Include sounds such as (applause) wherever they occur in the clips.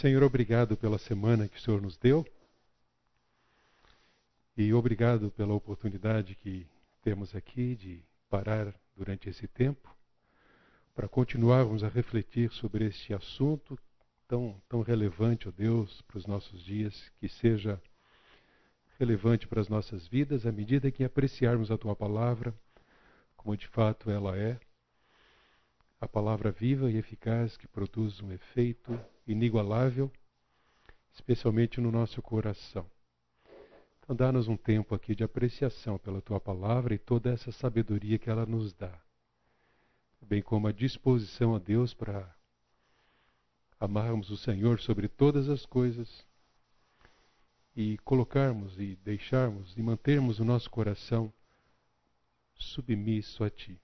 Senhor, obrigado pela semana que o Senhor nos deu e obrigado pela oportunidade que temos aqui de parar durante esse tempo para continuarmos a refletir sobre este assunto tão, tão relevante, ó Deus, para os nossos dias, que seja relevante para as nossas vidas à medida que apreciarmos a tua palavra como de fato ela é, a palavra viva e eficaz que produz um efeito inigualável, especialmente no nosso coração. Então, dá-nos um tempo aqui de apreciação pela tua palavra e toda essa sabedoria que ela nos dá, bem como a disposição a Deus para amarmos o Senhor sobre todas as coisas e colocarmos e deixarmos e mantermos o nosso coração submisso a Ti.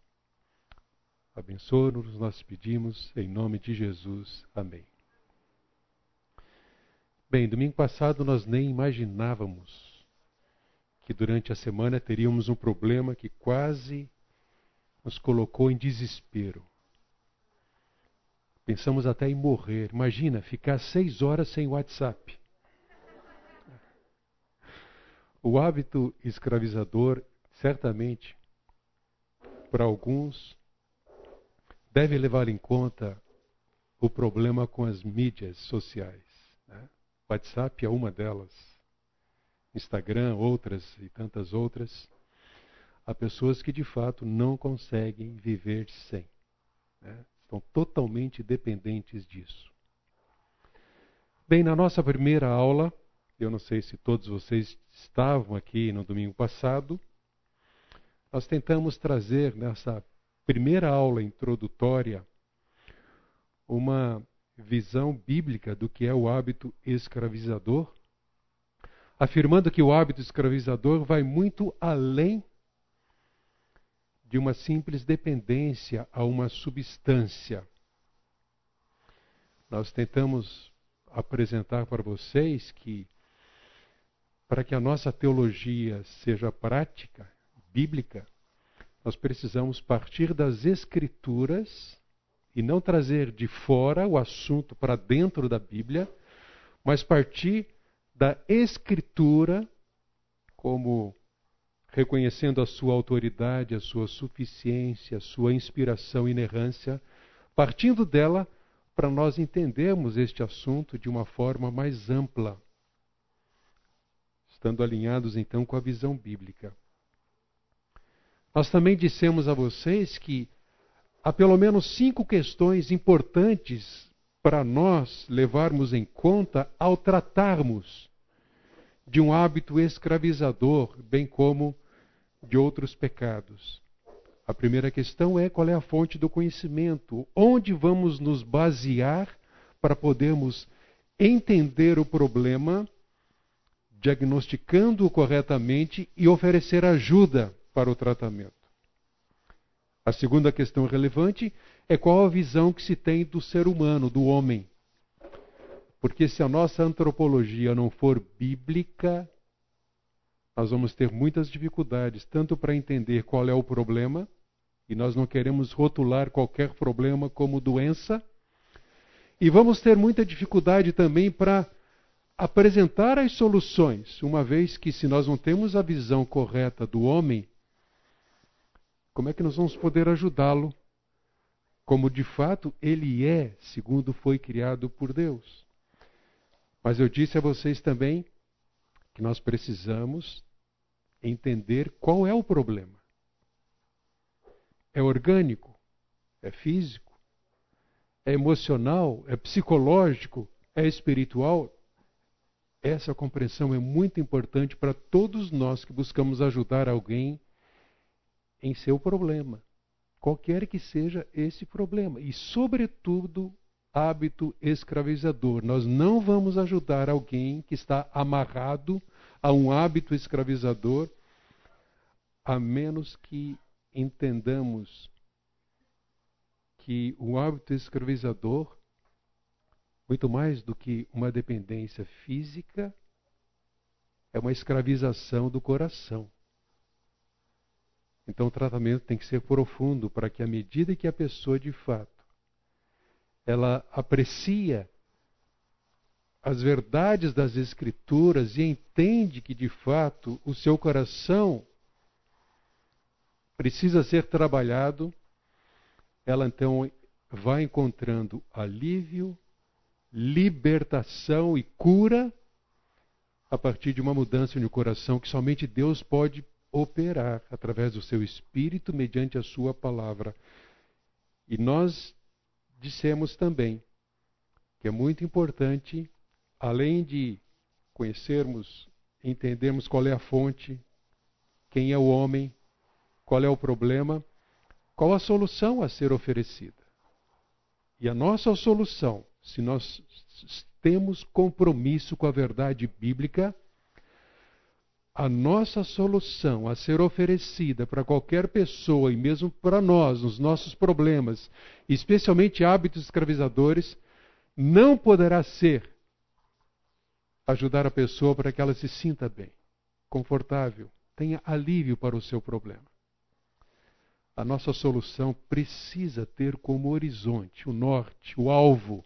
Abençoa-nos, nós pedimos, em nome de Jesus. Amém. Bem, domingo passado nós nem imaginávamos que durante a semana teríamos um problema que quase nos colocou em desespero. Pensamos até em morrer. Imagina ficar seis horas sem WhatsApp. O hábito escravizador, certamente, para alguns, deve levar em conta o problema com as mídias sociais. Né? WhatsApp é uma delas, Instagram, outras e tantas outras. Há pessoas que de fato não conseguem viver sem. Né? Estão totalmente dependentes disso. Bem, na nossa primeira aula, eu não sei se todos vocês estavam aqui no domingo passado, nós tentamos trazer nessa primeira aula introdutória uma visão bíblica do que é o hábito escravizador, afirmando que o hábito escravizador vai muito além de uma simples dependência a uma substância. Nós tentamos apresentar para vocês que, para que a nossa teologia seja prática, bíblica, nós precisamos partir das Escrituras e não trazer de fora o assunto para dentro da Bíblia, mas partir da Escritura como reconhecendo a sua autoridade, a sua suficiência, a sua inspiração e inerrância, partindo dela para nós entendermos este assunto de uma forma mais ampla, estando alinhados então com a visão bíblica. Nós também dissemos a vocês que há pelo menos cinco questões importantes para nós levarmos em conta ao tratarmos de um hábito escravizador, bem como de outros pecados. A primeira questão é qual é a fonte do conhecimento? Onde vamos nos basear para podermos entender o problema, diagnosticando-o corretamente e oferecer ajuda para o tratamento? A segunda questão relevante é qual a visão que se tem do ser humano, do homem. Porque se a nossa antropologia não for bíblica, nós vamos ter muitas dificuldades, tanto para entender qual é o problema, e nós não queremos rotular qualquer problema como doença, e vamos ter muita dificuldade também para apresentar as soluções, uma vez que se nós não temos a visão correta do homem, como é que nós vamos poder ajudá-lo como de fato ele é, segundo foi criado por Deus? Mas eu disse a vocês também que nós precisamos entender qual é o problema. É orgânico? É físico? É emocional? É psicológico? É espiritual? Essa compreensão é muito importante para todos nós que buscamos ajudar alguém em seu problema, qualquer que seja esse problema, e, sobretudo, hábito escravizador. Nós não vamos ajudar alguém que está amarrado a um hábito escravizador, a menos que entendamos que o hábito escravizador, muito mais do que uma dependência física, é uma escravização do coração. Então o tratamento tem que ser profundo para que à medida que a pessoa de fato ela aprecia as verdades das Escrituras e entende que de fato o seu coração precisa ser trabalhado, ela então vai encontrando alívio, libertação e cura a partir de uma mudança no coração que somente Deus pode operar através do seu espírito mediante a sua palavra. E nós dissemos também que é muito importante além de conhecermos, entendermos qual é a fonte, quem é o homem, qual é o problema, qual a solução a ser oferecida. E a nossa solução, se nós temos compromisso com a verdade bíblica, a nossa solução a ser oferecida para qualquer pessoa e mesmo para nós, nos nossos problemas, especialmente hábitos escravizadores, não poderá ser ajudar a pessoa para que ela se sinta bem, confortável, tenha alívio para o seu problema. A nossa solução precisa ter como horizonte, o norte, o alvo,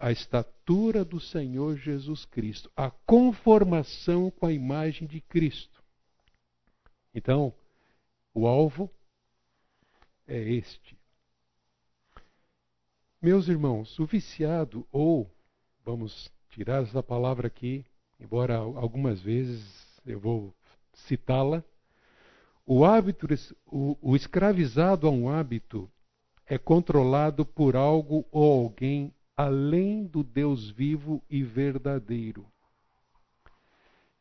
a estatura do Senhor Jesus Cristo, a conformação com a imagem de Cristo. Então, o alvo é este. Meus irmãos, o viciado, ou, vamos tirar essa palavra aqui, embora algumas vezes eu vou citá-la. O hábito, o, o escravizado a um hábito é controlado por algo ou alguém além do Deus vivo e verdadeiro.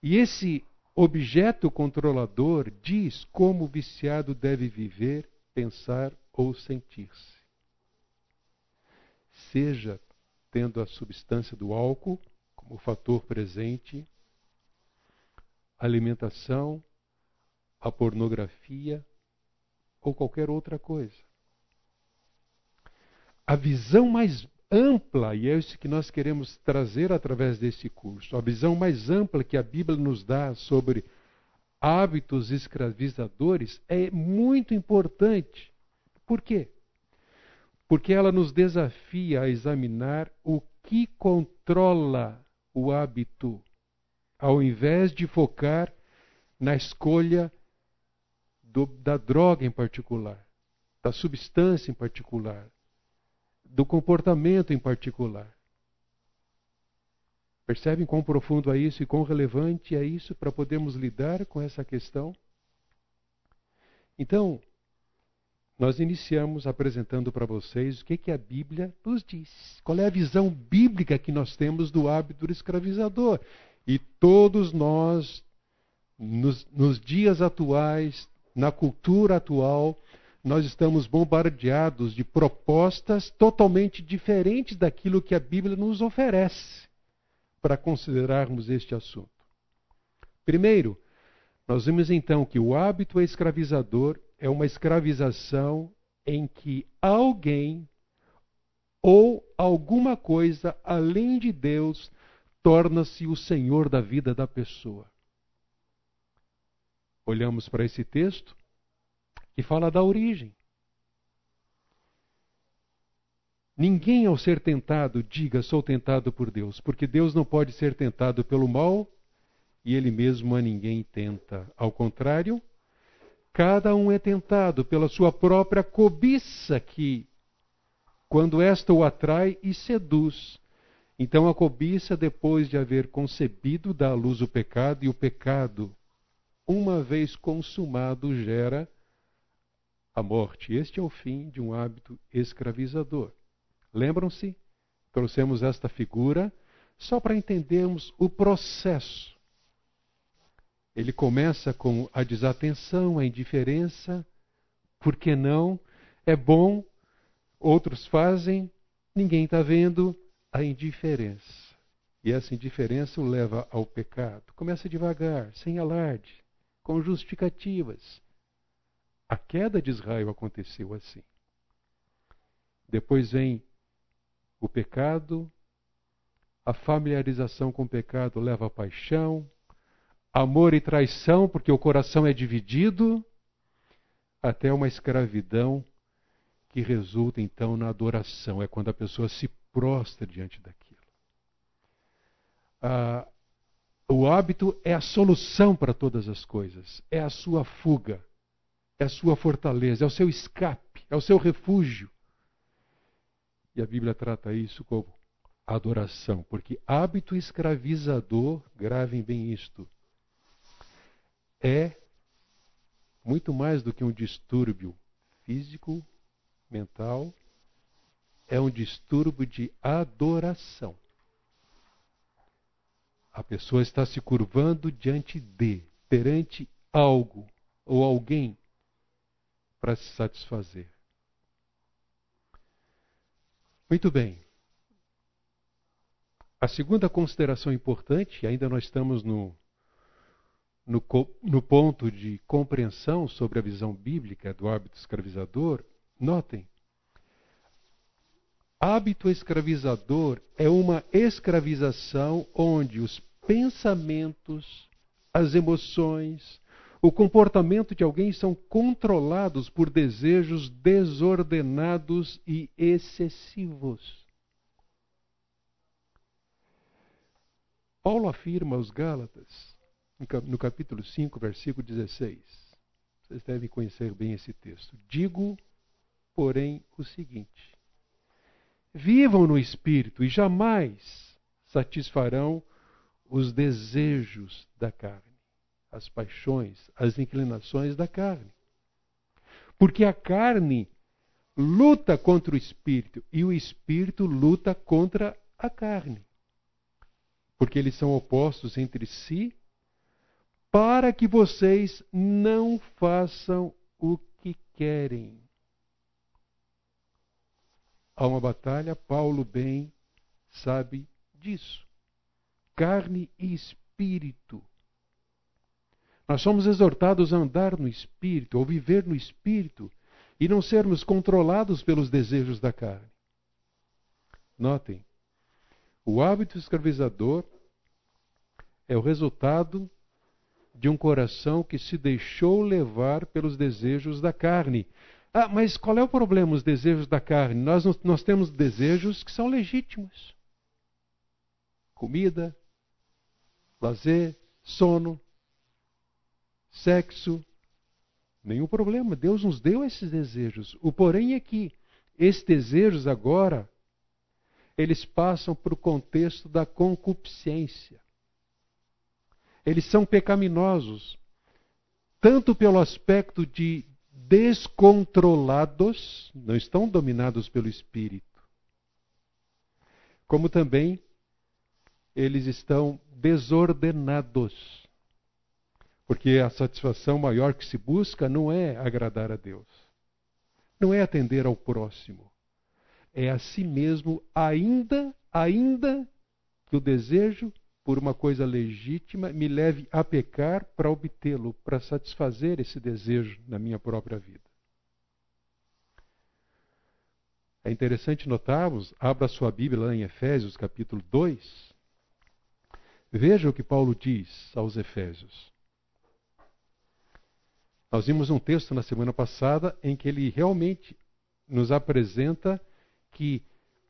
E esse objeto controlador diz como o viciado deve viver, pensar ou sentir-se. Seja tendo a substância do álcool como fator presente, alimentação, a pornografia ou qualquer outra coisa. A visão mais ampla, e é isso que nós queremos trazer através desse curso, a visão mais ampla que a Bíblia nos dá sobre hábitos escravizadores é muito importante. Por quê? porque ela nos desafia a examinar o que controla o hábito, ao invés de focar na escolha do, da droga em particular, da substância em particular, do comportamento em particular. Percebem quão profundo é isso e quão relevante é isso para podermos lidar com essa questão? Então, nós iniciamos apresentando para vocês o que, que a Bíblia nos diz. Qual é a visão bíblica que nós temos do hábito escravizador. E todos nós, nos, nos dias atuais, na cultura atual, nós estamos bombardeados de propostas totalmente diferentes daquilo que a Bíblia nos oferece para considerarmos este assunto. Primeiro, nós vimos então que o hábito escravizador é uma escravização em que alguém ou alguma coisa além de Deus torna-se o senhor da vida da pessoa. Olhamos para esse texto que fala da origem. Ninguém, ao ser tentado, diga sou tentado por Deus, porque Deus não pode ser tentado pelo mal e ele mesmo a ninguém tenta. Ao contrário, Cada um é tentado pela sua própria cobiça, que, quando esta o atrai e seduz. Então a cobiça, depois de haver concebido, dá à luz o pecado, e o pecado, uma vez consumado, gera a morte. Este é o fim de um hábito escravizador. Lembram-se? Trouxemos esta figura só para entendermos o processo ele começa com a desatenção, a indiferença, por que não? É bom, outros fazem, ninguém está vendo, a indiferença. E essa indiferença o leva ao pecado. Começa devagar, sem alarde, com justificativas. A queda de Israel aconteceu assim. Depois vem o pecado, a familiarização com o pecado leva à paixão, amor e traição, porque o coração é dividido, até uma escravidão que resulta então na adoração. É quando a pessoa se prostra diante daquilo. ah, o hábito é a solução para todas as coisas, é a sua fuga, é a sua fortaleza, é o seu escape, é o seu refúgio. E a Bíblia trata isso como adoração, porque hábito escravizador, gravem bem isto, é muito mais do que um distúrbio físico, mental, é um distúrbio de adoração. A pessoa está se curvando diante de, perante algo ou alguém para se satisfazer. Muito bem. A segunda consideração importante, ainda nós estamos no, no, no, ponto de compreensão sobre a visão bíblica do hábito escravizador, notem, hábito escravizador é uma escravização onde os pensamentos, as emoções, o comportamento de alguém são controlados por desejos desordenados e excessivos. Paulo afirma aos Gálatas, no capítulo 5, versículo 16. Vocês devem conhecer bem esse texto. Digo, porém, o seguinte: Vivam no espírito e jamais satisfarão os desejos da carne, as paixões, as inclinações da carne. Porque a carne luta contra o espírito e o espírito luta contra a carne. Porque eles são opostos entre si, para que vocês não façam o que querem há uma batalha, Paulo bem sabe disso. Carne e espírito. Nós somos exortados a andar no espírito, ou viver no espírito, e não sermos controlados pelos desejos da carne. Notem, o hábito escravizador é o resultado de um coração que se deixou levar pelos desejos da carne. Ah, mas qual é o problema, os desejos da carne? Nós, nós temos desejos que são legítimos: comida, lazer, sono, sexo. Nenhum problema. Deus nos deu esses desejos. O porém é que esses desejos agora eles passam para o contexto da concupiscência. Eles são pecaminosos, tanto pelo aspecto de descontrolados, não estão dominados pelo espírito. Como também eles estão desordenados. Porque a satisfação maior que se busca não é agradar a Deus, não é atender ao próximo, é a si mesmo, ainda, ainda que o desejo por uma coisa legítima me leve a pecar para obtê-lo, para satisfazer esse desejo na minha própria vida. É interessante notarmos, abra sua Bíblia lá em Efésios capítulo 2. Veja o que Paulo diz aos Efésios. Nós vimos um texto na semana passada em que ele realmente nos apresenta que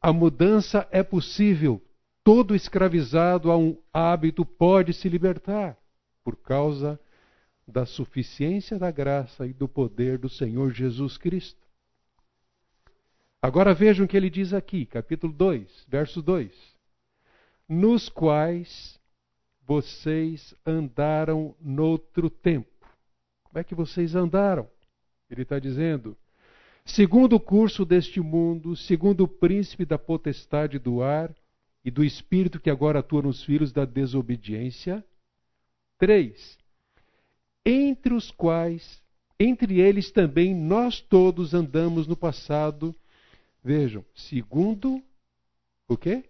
a mudança é possível todo escravizado a um hábito pode se libertar por causa da suficiência da graça e do poder do Senhor Jesus Cristo. Agora vejam o que ele diz aqui, capítulo 2, verso 2: Nos quais vocês andaram noutro tempo. Como é que vocês andaram? Ele está dizendo: segundo o curso deste mundo, segundo o príncipe da potestade do ar, e do espírito que agora atua nos filhos da desobediência. Três, entre os quais, entre eles também nós todos andamos no passado, vejam, segundo o quê?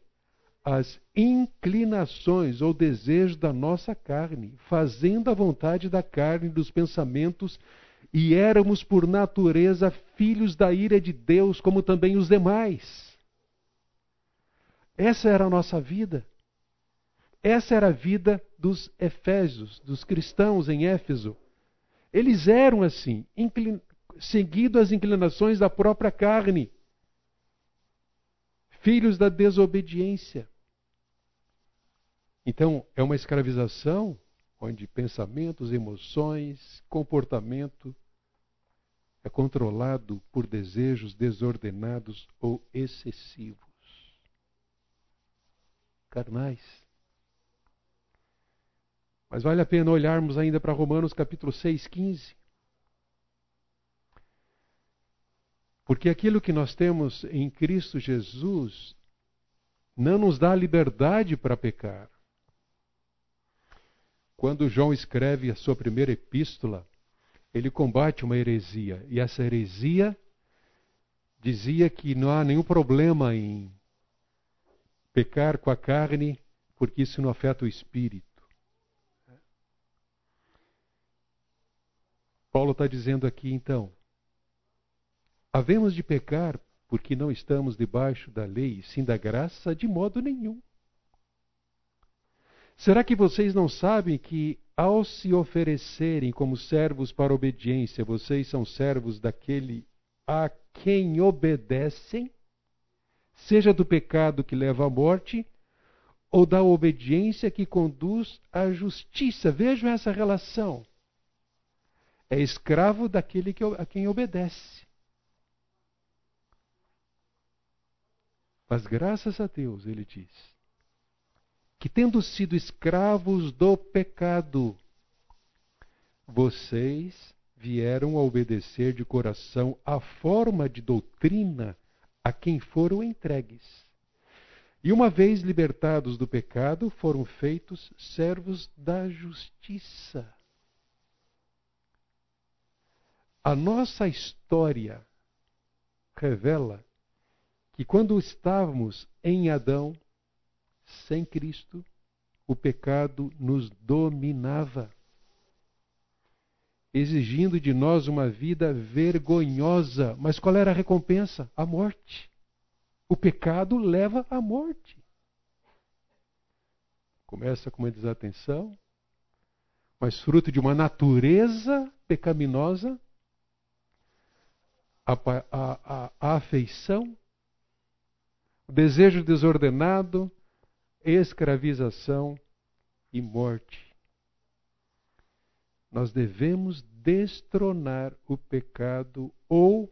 As inclinações ou desejos da nossa carne, fazendo a vontade da carne dos pensamentos, e éramos por natureza filhos da ira de Deus, como também os demais. Essa era a nossa vida. Essa era a vida dos Efésios, dos cristãos em Éfeso. Eles eram assim, seguindo as inclinações da própria carne, filhos da desobediência. Então, é uma escravização onde pensamentos, emoções, comportamento é controlado por desejos desordenados ou excessivos. Carnais. Mas vale a pena olharmos ainda para Romanos capítulo 6, 15. Porque aquilo que nós temos em Cristo Jesus não nos dá liberdade para pecar. Quando João escreve a sua primeira epístola, ele combate uma heresia. E essa heresia dizia que não há nenhum problema em pecar com a carne, porque isso não afeta o espírito. Paulo está dizendo aqui então: havemos de pecar porque não estamos debaixo da lei, sim da graça, de modo nenhum. Será que vocês não sabem que, ao se oferecerem como servos para obediência, vocês são servos daquele a quem obedecem, seja do pecado que leva à morte, ou da obediência que conduz à justiça? Vejam essa relação. É escravo daquele que, a quem obedece. Mas graças a Deus, ele diz, que tendo sido escravos do pecado, vocês vieram a obedecer de coração a forma de doutrina a quem foram entregues. E uma vez libertados do pecado, foram feitos servos da justiça. A nossa história revela que quando estávamos em Adão, sem Cristo, o pecado nos dominava, exigindo de nós uma vida vergonhosa. Mas qual era a recompensa? A morte. O pecado leva à morte. Começa com uma desatenção, mas fruto de uma natureza pecaminosa, a, a, a, a afeição, o desejo desordenado, escravização e morte. Nós devemos destronar o pecado ou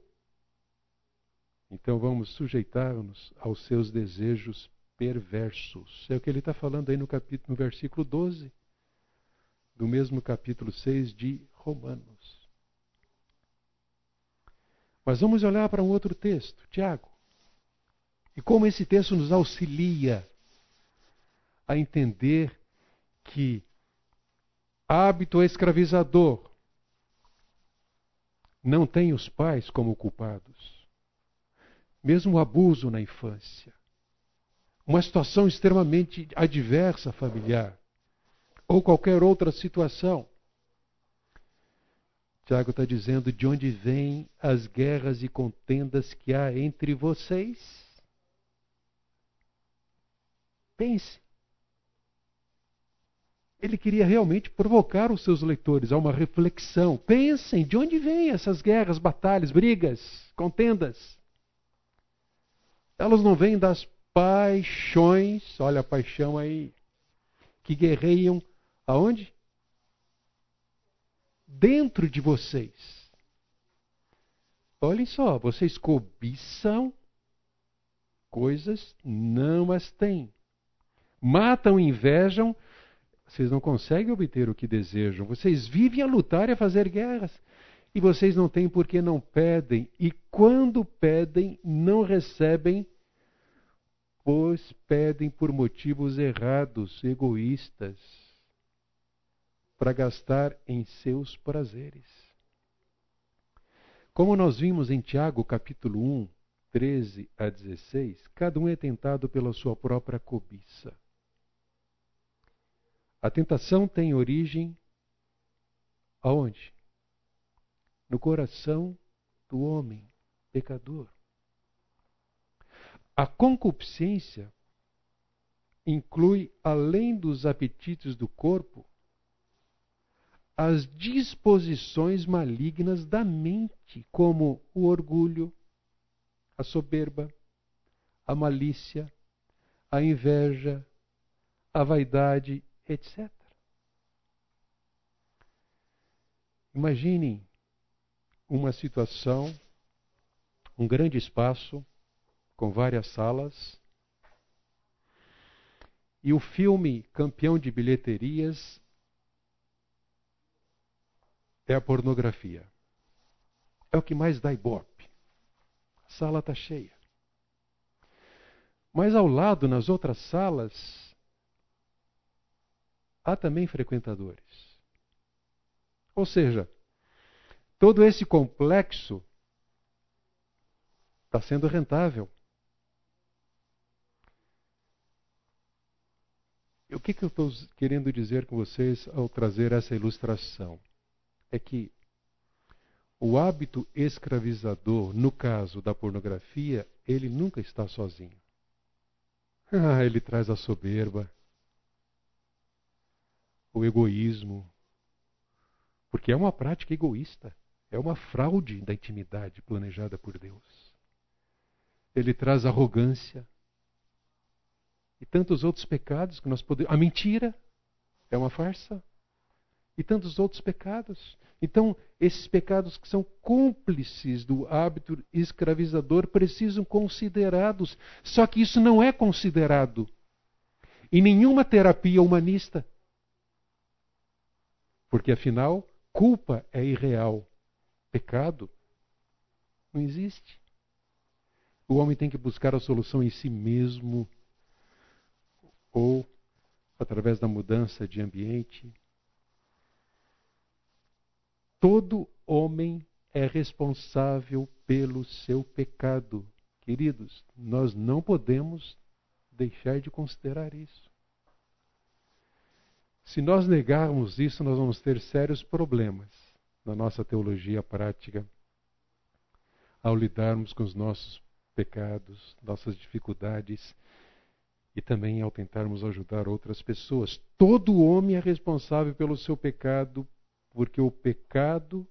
então vamos sujeitar-nos aos seus desejos perversos. É o que ele está falando aí no capítulo, no versículo 12 do mesmo capítulo 6 de Romanos. Mas vamos olhar para um outro texto, Tiago. E como esse texto nos auxilia a entender que hábito escravizador não tem os pais como culpados. Mesmo o abuso na infância, uma situação extremamente adversa familiar, ou qualquer outra situação. Tiago está dizendo de onde vêm as guerras e contendas que há entre vocês. Pense ele queria realmente provocar os seus leitores a uma reflexão. Pensem de onde vêm essas guerras, batalhas, brigas, contendas. Elas não vêm das paixões, olha a paixão aí, que guerreiam aonde? Dentro de vocês. Olhem só, vocês cobiçam coisas, não as têm. Matam, invejam, vocês não conseguem obter o que desejam. Vocês vivem a lutar e a fazer guerras. E vocês não têm porque não pedem. E quando pedem, não recebem, pois pedem por motivos errados, egoístas, para gastar em seus prazeres. Como nós vimos em Tiago capítulo 1, 13 a 16, cada um é tentado pela sua própria cobiça. A tentação tem origem aonde? No coração do homem pecador. A concupiscência inclui, além dos apetites do corpo, as disposições malignas da mente, como o orgulho, a soberba, a malícia, a inveja, a vaidade, etc. Imaginem uma situação, um grande espaço com várias salas, e o filme campeão de bilheterias é a pornografia. É o que mais dá ibope. A sala está cheia. Mas ao lado, nas outras salas, há também frequentadores. Ou seja, todo esse complexo está sendo rentável. O que, que eu estou querendo dizer com vocês ao trazer essa ilustração? É que o hábito escravizador, no caso da pornografia, ele nunca está sozinho. (laughs) Ah, ele traz a soberba, o egoísmo, porque é uma prática egoísta, é uma fraude da intimidade planejada por Deus. Ele traz arrogância e tantos outros pecados que nós podemos. A mentira é uma farsa e tantos outros pecados. Então, esses pecados que são cúmplices do hábito escravizador precisam considerados. Só que isso não é considerado em nenhuma terapia humanista. Porque afinal, culpa é irreal. Pecado não existe. O homem tem que buscar a solução em si mesmo ou através da mudança de ambiente, Todo homem é responsável pelo seu pecado. Queridos, nós não podemos deixar de considerar isso. Se nós negarmos isso, nós vamos ter sérios problemas na nossa teologia prática ao lidarmos com os nossos pecados, nossas dificuldades e também ao tentarmos ajudar outras pessoas. Todo homem é responsável pelo seu pecado, porque o pecado,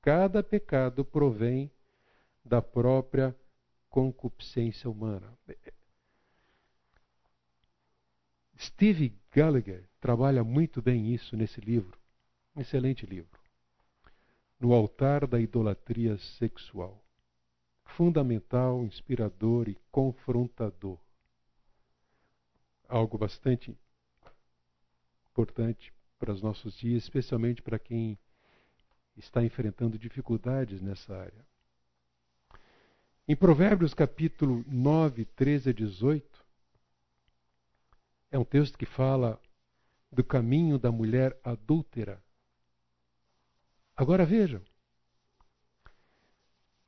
cada pecado provém da própria concupiscência humana. Steve Gallagher trabalha muito bem isso nesse livro, um excelente livro. No altar da idolatria sexual. Fundamental, inspirador e confrontador. Algo bastante importante para os nossos dias, especialmente para quem está enfrentando dificuldades nessa área. Em Provérbios capítulo 9, 13 a 18, é um texto que fala do caminho da mulher adúltera. Agora vejam,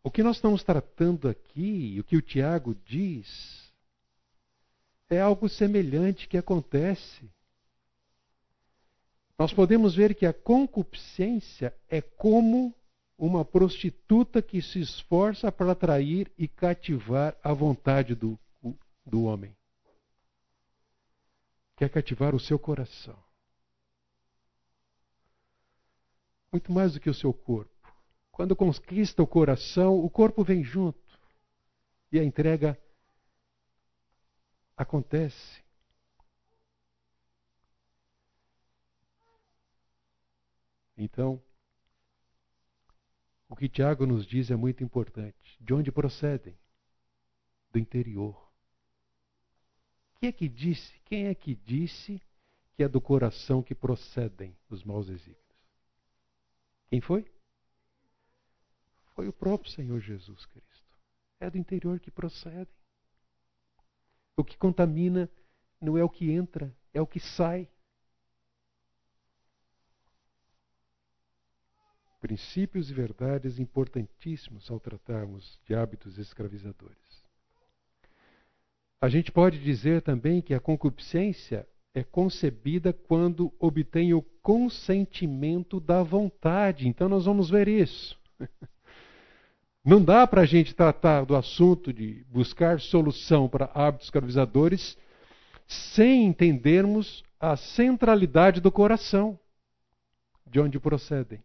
o que nós estamos tratando aqui, o que o Tiago diz, é algo semelhante que acontece nós podemos ver que a concupiscência é como uma prostituta que se esforça para atrair e cativar a vontade do, do homem. Quer cativar o seu coração. Muito mais do que o seu corpo. Quando conquista o coração, o corpo vem junto. E a entrega acontece. Então, o que Tiago nos diz é muito importante. De onde procedem? Do interior. Quem é que disse? Quem é que disse que é do coração que procedem os maus desígnios? Quem foi? Foi o próprio Senhor Jesus Cristo. É do interior que procedem. O que contamina não é o que entra, é o que sai. princípios e verdades importantíssimos ao tratarmos de hábitos escravizadores. A gente pode dizer também que a concupiscência é concebida quando obtém o consentimento da vontade. Então, nós vamos ver isso. (laughs) Não dá para a gente tratar do assunto de buscar solução para hábitos escravizadores sem entendermos a centralidade do coração, de onde procedem.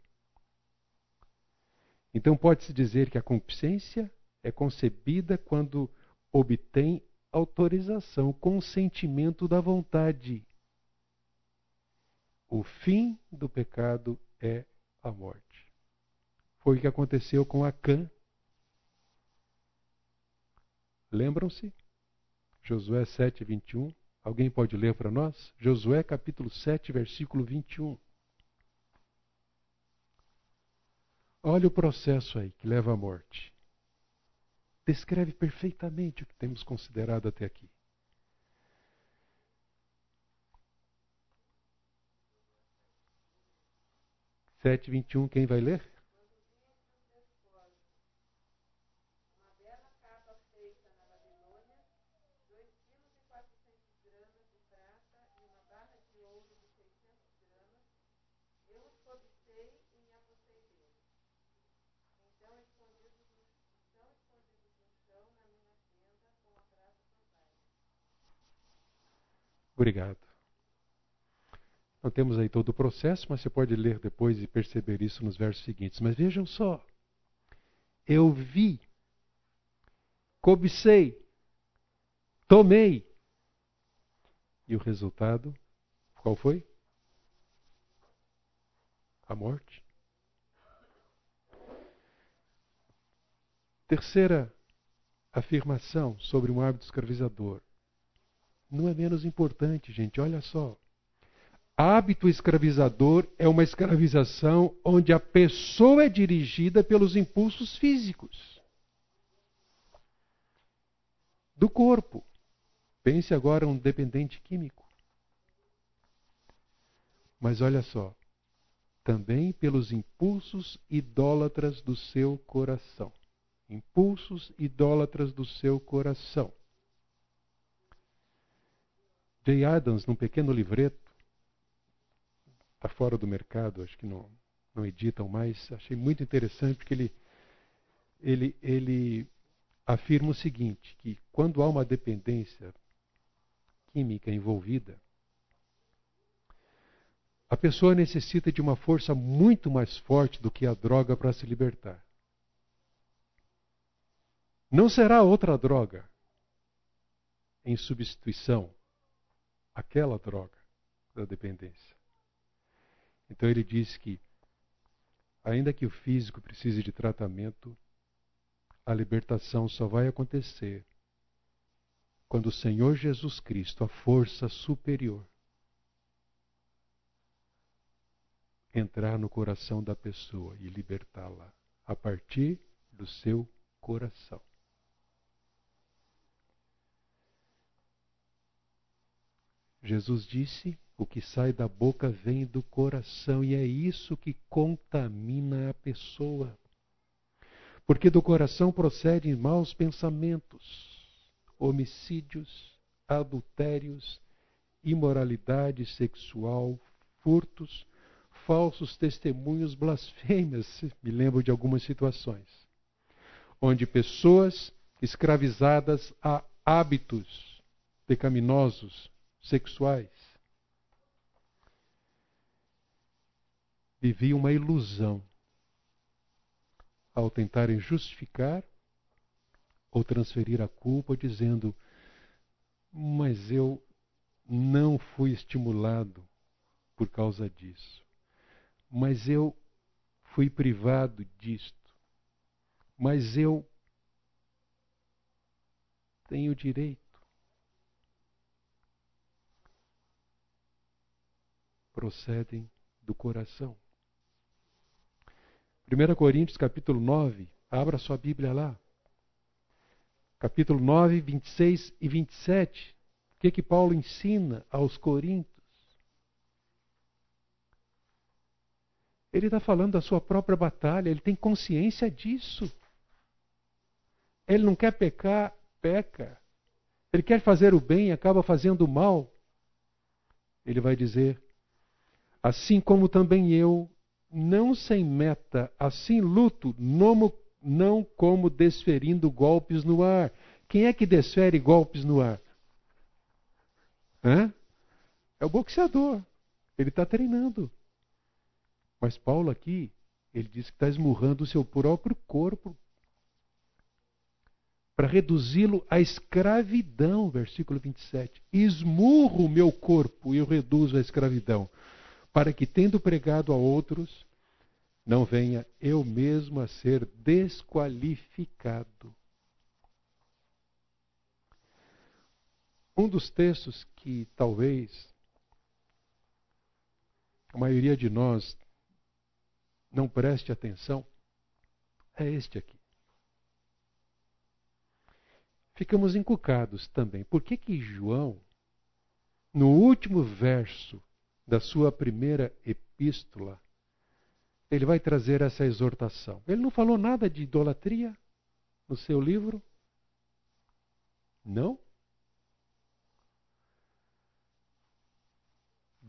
Então pode-se dizer que a concupiscência é concebida quando obtém autorização, consentimento da vontade. O fim do pecado é a morte. Foi o que aconteceu com Acã. Lembram-se? Josué 7, 21. Alguém pode ler para nós? Josué capítulo 7, versículo 21. Olha o processo aí que leva à morte. Descreve perfeitamente o que temos considerado até aqui. 7,21, quem vai ler? Obrigado. Não temos aí todo o processo, mas você pode ler depois e perceber isso nos versos seguintes. Mas vejam só. Eu vi, cobicei, tomei. E o resultado, qual foi? A morte. Terceira afirmação sobre um hábito escravizador não é menos importante, gente. Olha só. Hábito escravizador é uma escravização onde a pessoa é dirigida pelos impulsos físicos do corpo. Pense agora um dependente químico. Mas olha só, também pelos impulsos idólatras do seu coração. Impulsos idólatras do seu coração. Jay Adams, num pequeno livreto, está fora do mercado, acho que não, não editam mais, achei muito interessante porque ele, ele, ele afirma o seguinte, que quando há uma dependência química envolvida, a pessoa necessita de uma força muito mais forte do que a droga para se libertar. Não será outra droga em substituição aquela droga da dependência. Então ele diz que, ainda que o físico precise de tratamento, a libertação só vai acontecer quando o Senhor Jesus Cristo, a força superior, entrar no coração da pessoa e libertá-la a partir do seu coração. Jesus disse: o que sai da boca vem do coração, e é isso que contamina a pessoa. Porque do coração procedem maus pensamentos, homicídios, adultérios, imoralidade sexual, furtos, falsos testemunhos, blasfêmias. (laughs) Me lembro de algumas situações onde pessoas escravizadas a hábitos pecaminosos, sexuais. Viviam uma ilusão ao tentarem justificar ou transferir a culpa, dizendo: Mas eu não fui estimulado por causa disso. Mas eu fui privado disto. Mas eu tenho direito. Procedem do coração. 1 Coríntios capítulo 9, abra sua Bíblia lá. Capítulo 9, 26 e 27. O que que Paulo ensina aos coríntios? Ele está falando da sua própria batalha, ele tem consciência disso. Ele não quer pecar, peca. Ele quer fazer o bem e acaba fazendo o mal. Ele vai dizer: Assim como também eu, não sem meta, assim luto, não como desferindo golpes no ar. Quem é que desfere golpes no ar? Hã? É o boxeador. Ele está treinando. Mas Paulo aqui, ele diz que está esmurrando o seu próprio corpo para reduzi-lo à escravidão, versículo 27. Esmurro o meu corpo e eu reduzo a escravidão. Para que, tendo pregado a outros, não venha eu mesmo a ser desqualificado. Um dos textos que talvez a maioria de nós não preste atenção é este aqui. Ficamos encucados também. Por que que João, no último verso da sua primeira epístola, ele vai trazer essa exortação? Ele não falou nada de idolatria no seu livro? Não?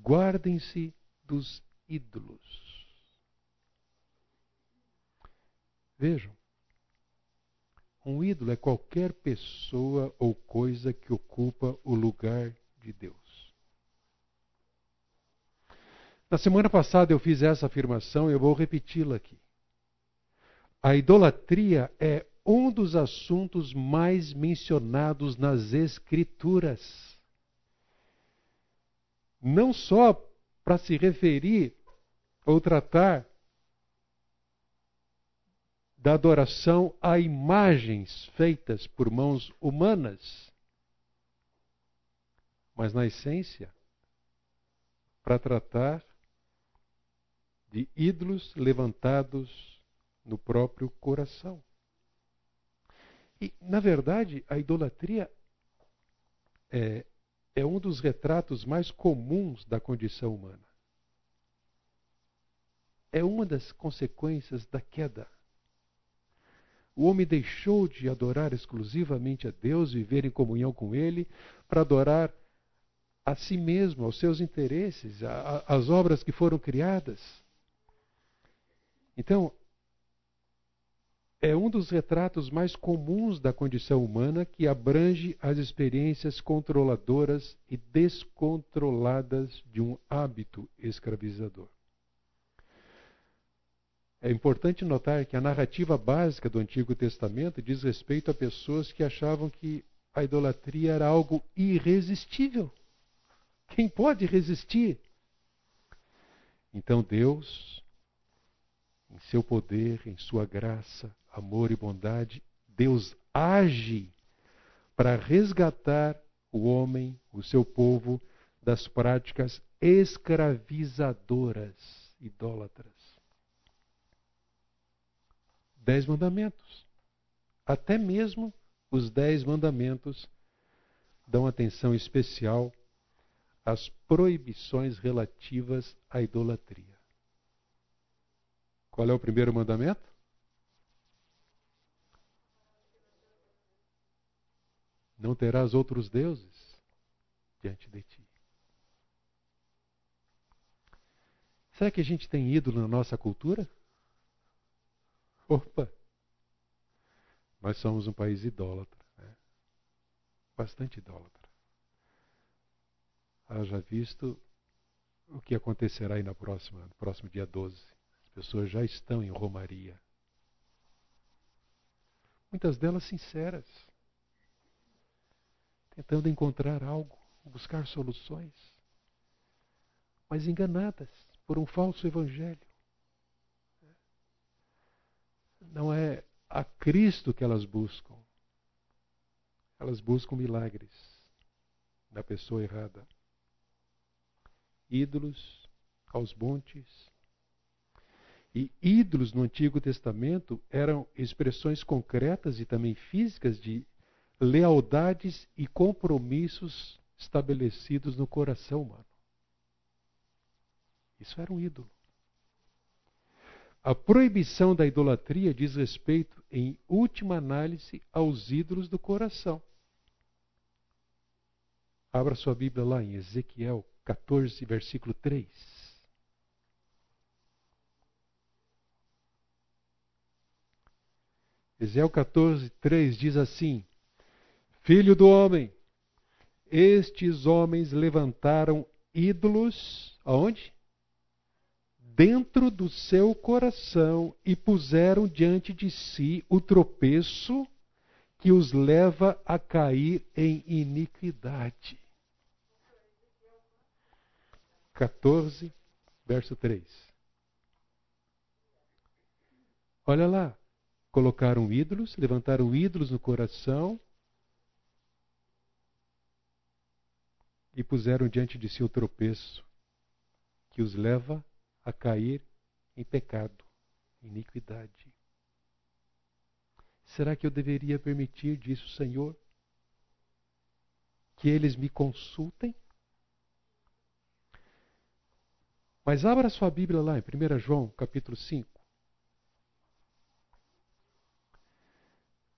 Guardem-se dos ídolos. Vejam, um ídolo é qualquer pessoa ou coisa que ocupa o lugar de Deus. Na semana passada eu fiz essa afirmação e eu vou repeti-la aqui. A idolatria é um dos assuntos mais mencionados nas Escrituras. Não só para se referir ou tratar da adoração a imagens feitas por mãos humanas, mas na essência, para tratar de ídolos levantados no próprio coração. E, na verdade, a idolatria é, é um dos retratos mais comuns da condição humana. É uma das consequências da queda. O homem deixou de adorar exclusivamente a Deus, viver em comunhão com Ele, para adorar a si mesmo, aos seus interesses, às obras que foram criadas. Então, é um dos retratos mais comuns da condição humana que abrange as experiências controladoras e descontroladas de um hábito escravizador. É importante notar que a narrativa básica do Antigo Testamento diz respeito a pessoas que achavam que a idolatria era algo irresistível. Quem pode resistir? Então Deus, em seu poder, em sua graça, amor e bondade, Deus age para resgatar o homem, o seu povo, das práticas escravizadoras, idólatras dez mandamentos. Até mesmo os dez mandamentos dão atenção especial às proibições relativas à idolatria. Qual é o primeiro mandamento? Não terás outros deuses diante de ti. Será que a gente tem ídolo na nossa cultura? Opa! Nós somos um país idólatra. Né? Bastante idólatra. Haja visto o que acontecerá aí na próxima, no próximo dia 12. As pessoas já estão em Romaria. Muitas delas sinceras, tentando encontrar algo, buscar soluções, mas enganadas por um falso evangelho não é a Cristo que elas buscam. Elas buscam milagres da pessoa errada. Ídolos aos montes. E ídolos no Antigo Testamento eram expressões concretas e também físicas de lealdades e compromissos estabelecidos no coração humano. Isso era um ídolo. A proibição da idolatria diz respeito, em última análise, aos ídolos do coração. Abra sua Bíblia lá em Ezequiel 14, versículo 3. Ezequiel 14, 3 diz assim: Filho do homem, estes homens levantaram ídolos, aonde? dentro do seu coração e puseram diante de si o tropeço que os leva a cair em iniquidade. 14, verso 3. Olha lá. Colocaram ídolos, levantaram ídolos no coração e puseram diante de si o tropeço que os leva a cair em pecado, iniquidade. Será que eu deveria permitir disso, Senhor? Que eles me consultem? Mas abra sua Bíblia lá em 1 João, capítulo 5.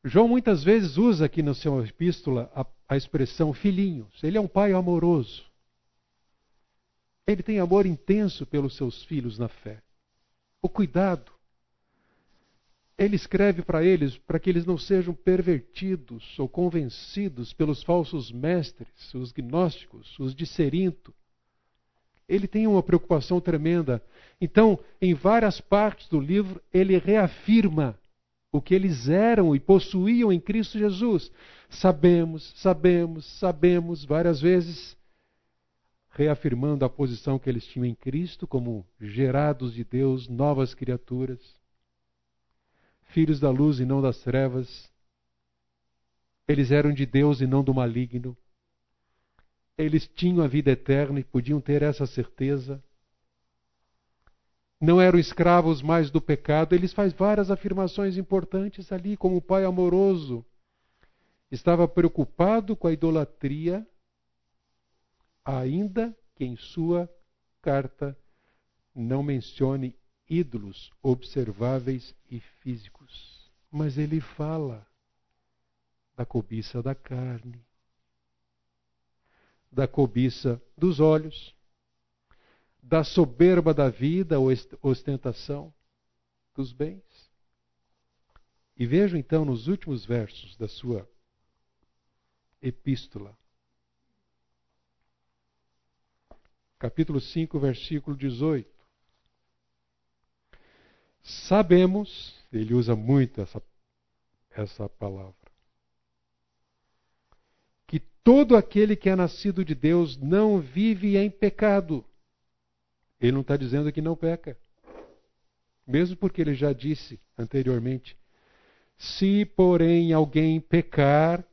João muitas vezes usa aqui na sua epístola a, a expressão filhinhos. Ele é um pai amoroso. Ele tem amor intenso pelos seus filhos na fé. O cuidado. Ele escreve para eles para que eles não sejam pervertidos ou convencidos pelos falsos mestres, os gnósticos, os de Serinto. Ele tem uma preocupação tremenda. Então, em várias partes do livro, ele reafirma o que eles eram e possuíam em Cristo Jesus. Sabemos, sabemos, sabemos várias vezes reafirmando a posição que eles tinham em Cristo como gerados de Deus, novas criaturas, filhos da luz e não das trevas. Eles eram de Deus e não do maligno. Eles tinham a vida eterna e podiam ter essa certeza. Não eram escravos mais do pecado. Eles faz várias afirmações importantes ali, como o pai amoroso estava preocupado com a idolatria ainda que em sua carta não mencione ídolos observáveis e físicos. Mas ele fala da cobiça da carne, da cobiça dos olhos, da soberba da vida, ou ostentação dos bens. E vejo então nos últimos versos da sua epístola capítulo 5, versículo 18. Sabemos, ele usa muito essa, essa palavra, que todo aquele que é nascido de Deus não vive em pecado. Ele não está dizendo que não peca. Mesmo porque ele já disse anteriormente: se, porém, alguém pecar,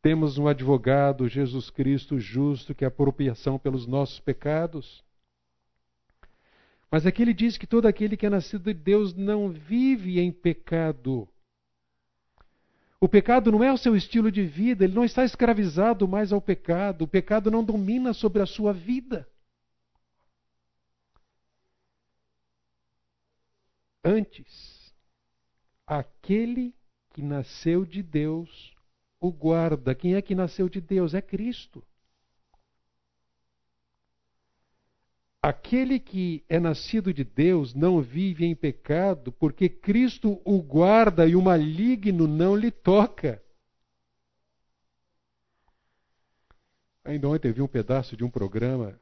temos um advogado, Jesus Cristo, justo, que é apropriação pelos nossos pecados. Mas aqui ele diz que todo aquele que é nascido de Deus não vive em pecado. O pecado não é o seu estilo de vida, ele não está escravizado mais ao pecado, o pecado não domina sobre a sua vida. Antes, aquele que nasceu de Deus o guarda. Quem é que nasceu de Deus? É Cristo. Aquele que é nascido de Deus não vive em pecado, porque Cristo o guarda e o maligno não lhe toca. Ainda ontem eu vi um pedaço de um programa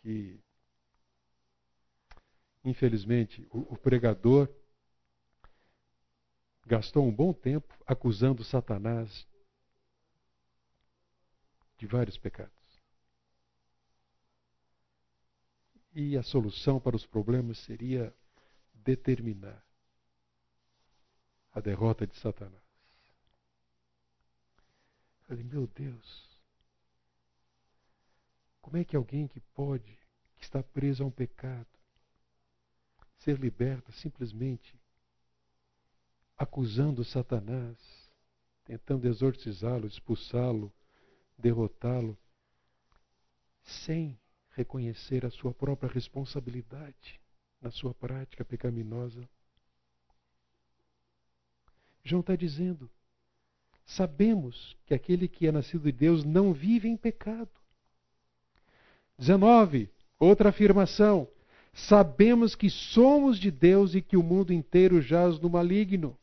que, infelizmente, o, o pregador gastou um bom tempo acusando Satanás de vários pecados. E a solução para os problemas seria determinar a derrota de Satanás. Falei, meu Deus, como é que alguém que pode, que está preso a um pecado, ser liberta simplesmente acusando Satanás, tentando exorcizá-lo, expulsá-lo, derrotá-lo sem reconhecer a sua própria responsabilidade na sua prática pecaminosa. João está dizendo: sabemos que aquele que é nascido de Deus não vive em pecado. 19. Outra afirmação. Sabemos que somos de Deus e que o mundo inteiro jaz no maligno.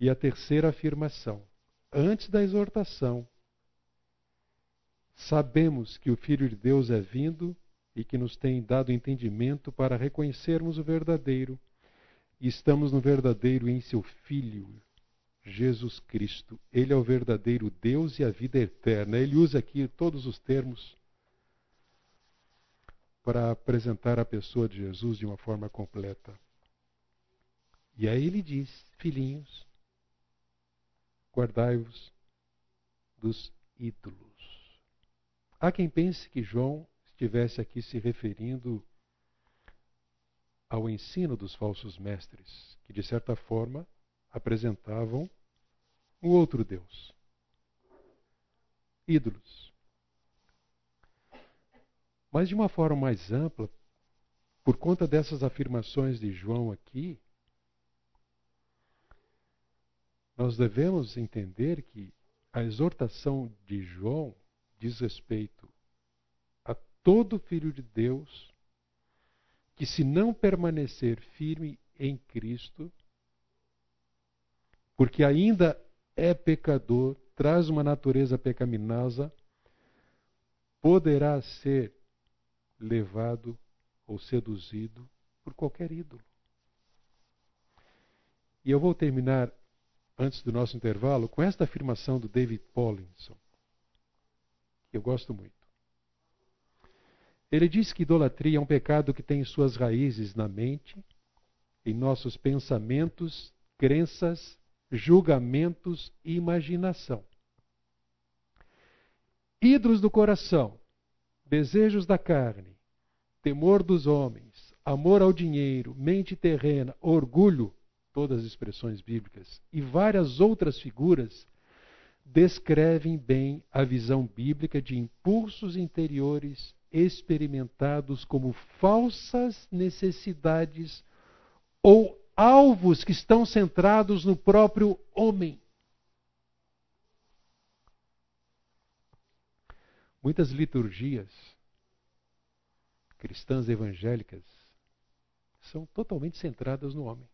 E a terceira afirmação antes da exortação, sabemos que o Filho de Deus é vindo e que nos tem dado entendimento para reconhecermos o verdadeiro, e estamos no verdadeiro em seu Filho, Jesus Cristo. Ele é o verdadeiro Deus e a vida eterna. Ele usa aqui todos os termos para apresentar a pessoa de Jesus de uma forma completa. E aí ele diz: Filhinhos, guardai-vos dos ídolos. Há quem pense que João estivesse aqui se referindo ao ensino dos falsos mestres, que de certa forma apresentavam um outro Deus. Ídolos. Mas de uma forma mais ampla, por conta dessas afirmações de João aqui, nós devemos entender que a exortação de João diz respeito a todo filho de Deus que, se não permanecer firme em Cristo, porque ainda é pecador, traz uma natureza pecaminosa, poderá ser levado ou seduzido por qualquer ídolo. E eu vou terminar, antes do nosso intervalo, com esta afirmação do David Paulinson, que eu gosto muito. Ele diz que idolatria é um pecado que tem suas raízes na mente, em nossos pensamentos, crenças, julgamentos e imaginação. Ídolos do coração, desejos da carne, temor dos homens, amor ao dinheiro, mente terrena, orgulho, todas as expressões bíblicas, e várias outras figuras descrevem bem a visão bíblica de impulsos interiores experimentados como falsas necessidades ou alvos que estão centrados no próprio homem. Muitas liturgias cristãs evangélicas são totalmente centradas no homem.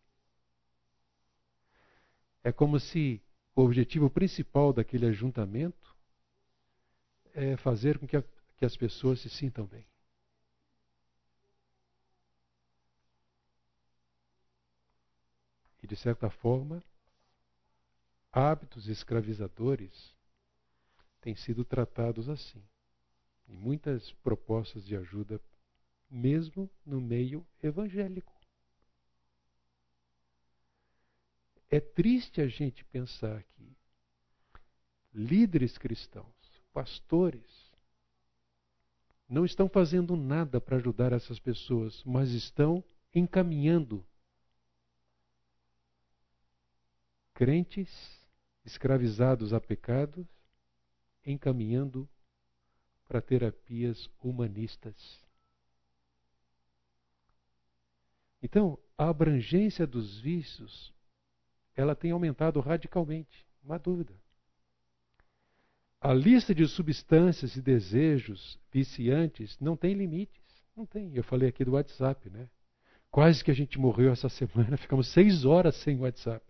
É como se o objetivo principal daquele ajuntamento é fazer com que, a, que as pessoas se sintam bem. E, de certa forma, hábitos escravizadores têm sido tratados assim, em muitas propostas de ajuda, mesmo no meio evangélico. É triste a gente pensar que líderes cristãos, pastores, não estão fazendo nada para ajudar essas pessoas, mas estão encaminhando crentes escravizados a pecados, encaminhando para terapias humanistas. Então, a abrangência dos vícios ela tem aumentado radicalmente, não há dúvida. A lista de substâncias e desejos viciantes não tem limites. Não tem. Eu falei aqui do WhatsApp, né? Quase que a gente morreu essa (laughs) semana, ficamos seis horas sem WhatsApp.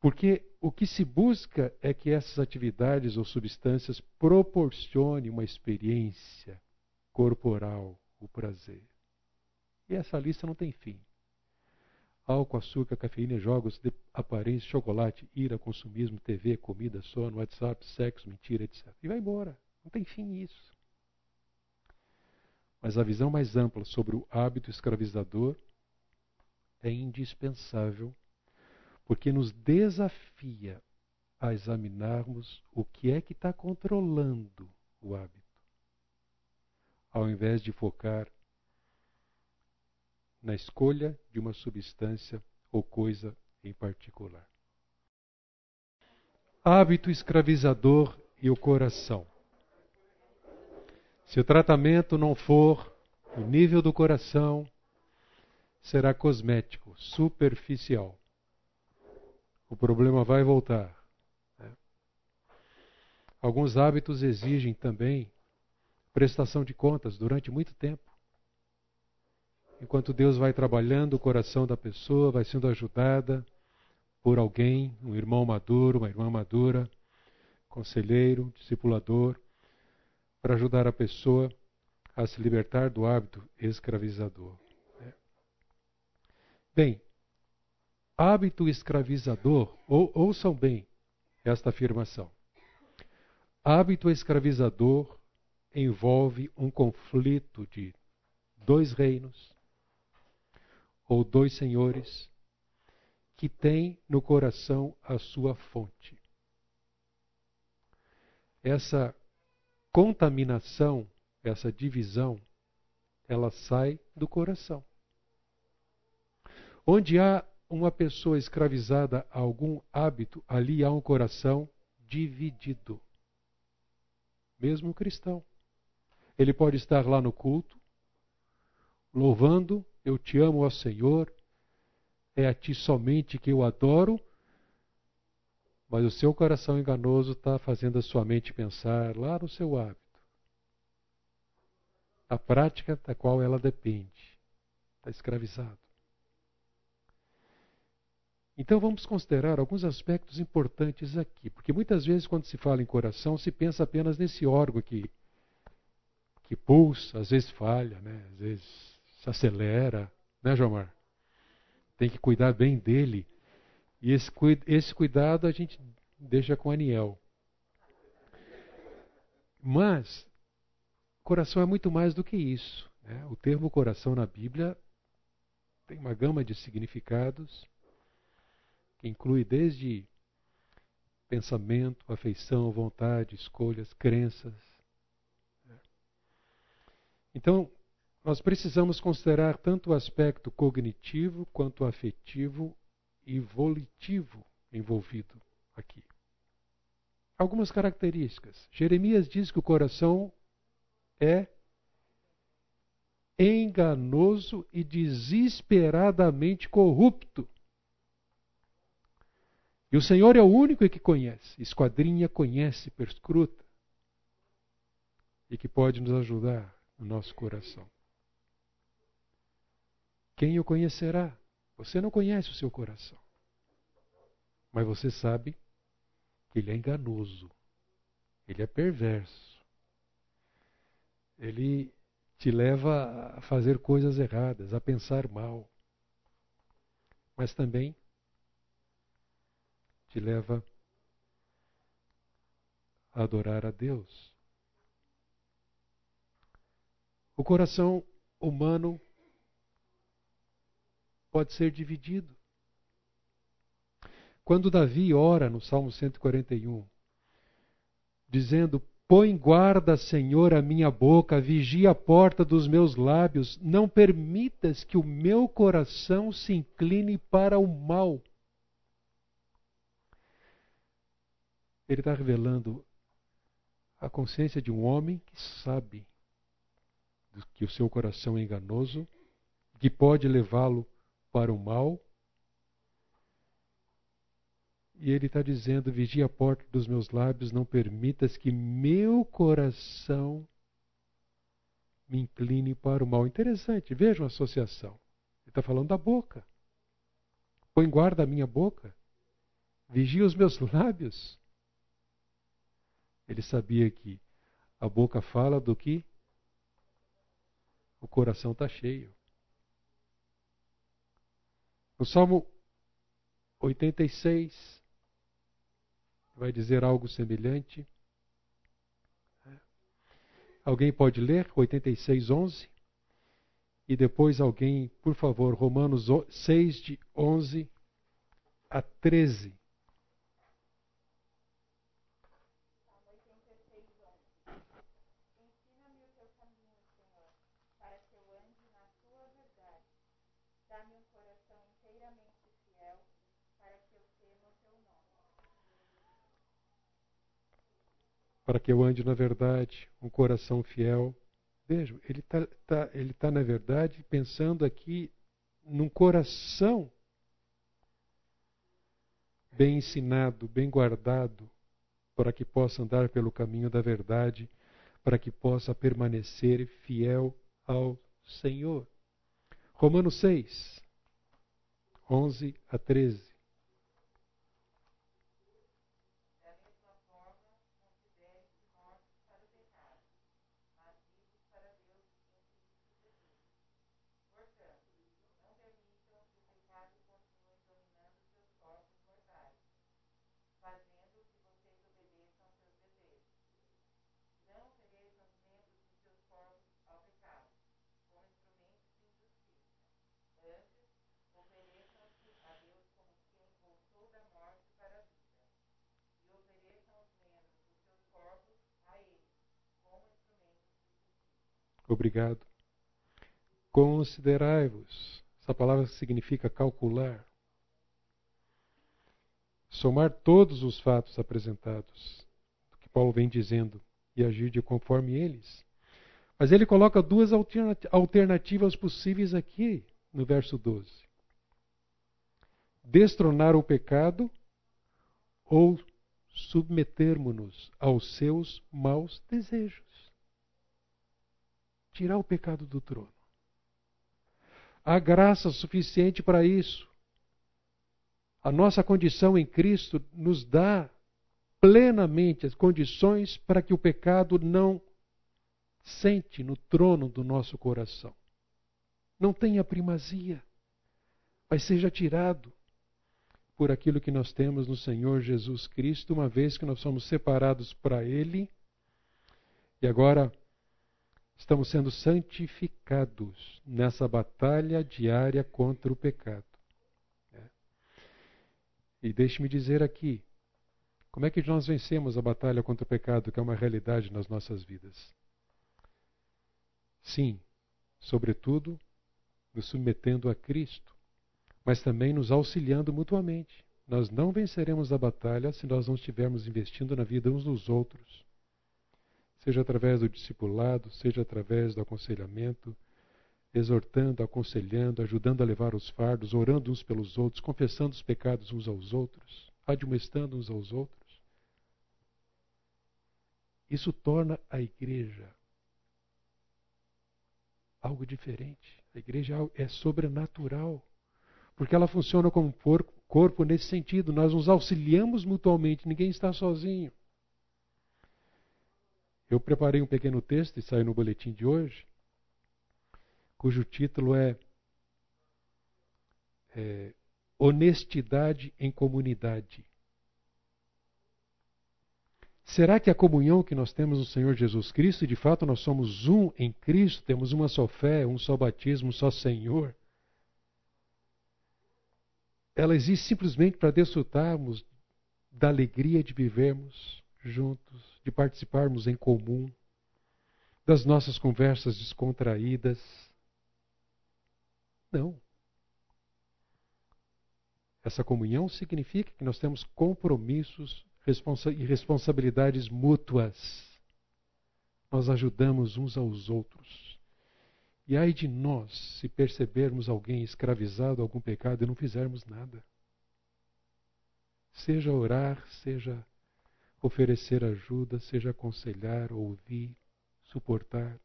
Porque o que se busca é que essas atividades ou substâncias proporcionem uma experiência corporal, o prazer. E essa lista não tem fim álcool, açúcar, cafeína, jogos aparência, chocolate, ira, consumismo, TV, comida, sono, WhatsApp, sexo, mentira, etc. E vai embora. Não tem fim isso. Mas a visão mais ampla sobre o hábito escravizador é indispensável, porque nos desafia a examinarmos o que é que está controlando o hábito, ao invés de focar na escolha de uma substância ou coisa em particular. Hábito escravizador e o coração. Se o tratamento não for no nível do coração, será cosmético, superficial. O problema vai voltar. Né? Alguns hábitos exigem também prestação de contas durante muito tempo enquanto Deus vai trabalhando o coração da pessoa, vai sendo ajudada por alguém, um irmão maduro, uma irmã madura, conselheiro, discipulador, para ajudar a pessoa a se libertar do hábito escravizador. Né? Bem, hábito escravizador, ou, ouçam bem esta afirmação. Hábito escravizador envolve um conflito de dois reinos ou dois senhores que têm no coração a sua fonte. Essa contaminação, essa divisão, ela sai do coração. Onde há uma pessoa escravizada a algum hábito, ali há um coração dividido. Mesmo cristão. Ele pode estar lá no culto, louvando, eu te amo, ó Senhor, é a ti somente que eu adoro, mas o seu coração enganoso está fazendo a sua mente pensar lá no seu hábito. A prática da qual ela depende. Está escravizado. Então vamos considerar alguns aspectos importantes aqui, porque muitas vezes quando se fala em coração se pensa apenas nesse órgão que que pulsa, às vezes falha, né? às vezes se acelera, né, Jomar? Tem que cuidar bem dele. E esse, esse cuidado a gente deixa com Aniel. Mas, coração é muito mais do que isso. Né? O termo coração na Bíblia tem uma gama de significados que inclui desde pensamento, afeição, vontade, escolhas, crenças. Então, nós precisamos considerar tanto o aspecto cognitivo quanto afetivo e volitivo envolvido aqui. Algumas características. Jeremias diz que o coração é enganoso e desesperadamente corrupto. E o Senhor é o único que conhece, esquadrinha, conhece, perscruta e que pode nos ajudar no nosso coração. Quem o conhecerá? Você não conhece o seu coração. Mas você sabe que ele é enganoso. Ele é perverso. Ele te leva a fazer coisas erradas, a pensar mal. Mas também te leva a adorar a Deus. O coração humano pode ser dividido. Quando Davi ora no Salmo 141, dizendo: Põe guarda, Senhor, a minha boca, vigia a porta dos meus lábios, não permitas que o meu coração se incline para o mal. Ele está revelando a consciência de um homem que sabe que o seu coração é enganoso, que pode levá-lo para o mal. E ele está dizendo: vigia a porta dos meus lábios, não permitas que meu coração me incline para o mal. Interessante, vejam a associação. Ele está falando da boca. Põe guarda a minha boca, vigia os meus (laughs) lábios. Ele sabia que a boca fala do que o coração está cheio. No Salmo 86, vai dizer algo semelhante. Alguém pode ler 86, 11? E depois alguém, por favor, Romanos 6, de 11 a 13. Para que eu ande na verdade, um coração fiel. Vejam, ele está, tá, ele tá, na verdade, pensando aqui num coração bem ensinado, bem guardado, para que possa andar pelo caminho da verdade, para que possa permanecer fiel ao Senhor. Romanos 6, 11 a 13. Obrigado. Considerai-vos. Essa palavra significa calcular. Somar todos os fatos apresentados, que Paulo vem dizendo, e agir de conforme eles. Mas ele coloca duas alternativas possíveis aqui no verso 12: destronar o pecado ou submetermos-nos aos seus maus desejos. Tirar o pecado do trono. Há graça suficiente para isso. A nossa condição em Cristo nos dá plenamente as condições para que o pecado não sente no trono do nosso coração. Não tenha primazia, mas seja tirado por aquilo que nós temos no Senhor Jesus Cristo, uma vez que nós somos separados para Ele e agora estamos sendo santificados nessa batalha diária contra o pecado. É. E deixe-me dizer aqui, como é que nós vencemos a batalha contra o pecado, que é uma realidade nas nossas vidas? Sim, sobretudo, nos submetendo a Cristo mas também nos auxiliando mutuamente. Nós não venceremos a batalha se nós não estivermos investindo na vida uns dos outros. Seja através do discipulado, seja através do aconselhamento, exortando, aconselhando, ajudando a levar os fardos, orando uns pelos outros, confessando os pecados uns aos outros, admoestando uns aos outros. Isso torna a igreja algo diferente. A igreja é sobrenatural porque ela funciona como corpo nesse sentido. Nós nos auxiliamos mutuamente, ninguém está sozinho. Eu preparei um pequeno texto e saiu no boletim de hoje, cujo título é, é Honestidade em Comunidade. Será que a comunhão que nós temos no Senhor Jesus Cristo, de fato nós somos um em Cristo, temos uma só fé, um só batismo, um só Senhor? ela existe simplesmente para desfrutarmos da alegria de vivermos juntos, de participarmos em comum, das nossas conversas descontraídas. Não. Essa comunhão significa que nós temos compromissos responsa e responsabilidades mútuas. Nós ajudamos uns aos outros. E ai de nós se percebermos alguém escravizado a algum pecado e não fizermos nada. Seja orar, seja oferecer ajuda, seja aconselhar, ouvir, suportar.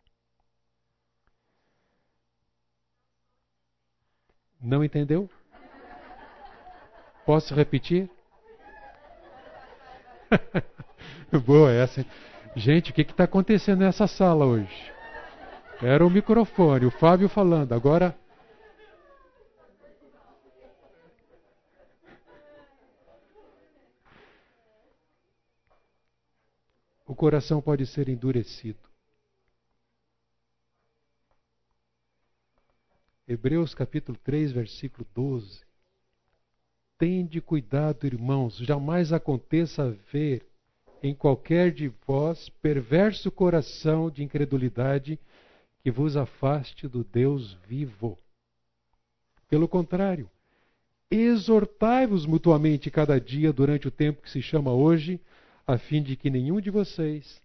Não entendeu? Posso repetir? (laughs) Boa essa. Gente, o que está acontecendo nessa sala hoje? Era o microfone, o Fábio falando. Agora. Coração pode ser endurecido. Hebreus capítulo 3, versículo 12. Tende cuidado, irmãos, jamais aconteça ver em qualquer de vós perverso coração de incredulidade que vos afaste do Deus vivo. Pelo contrário, exortai-vos mutuamente cada dia durante o tempo que se chama hoje, a fim de que nenhum de vocês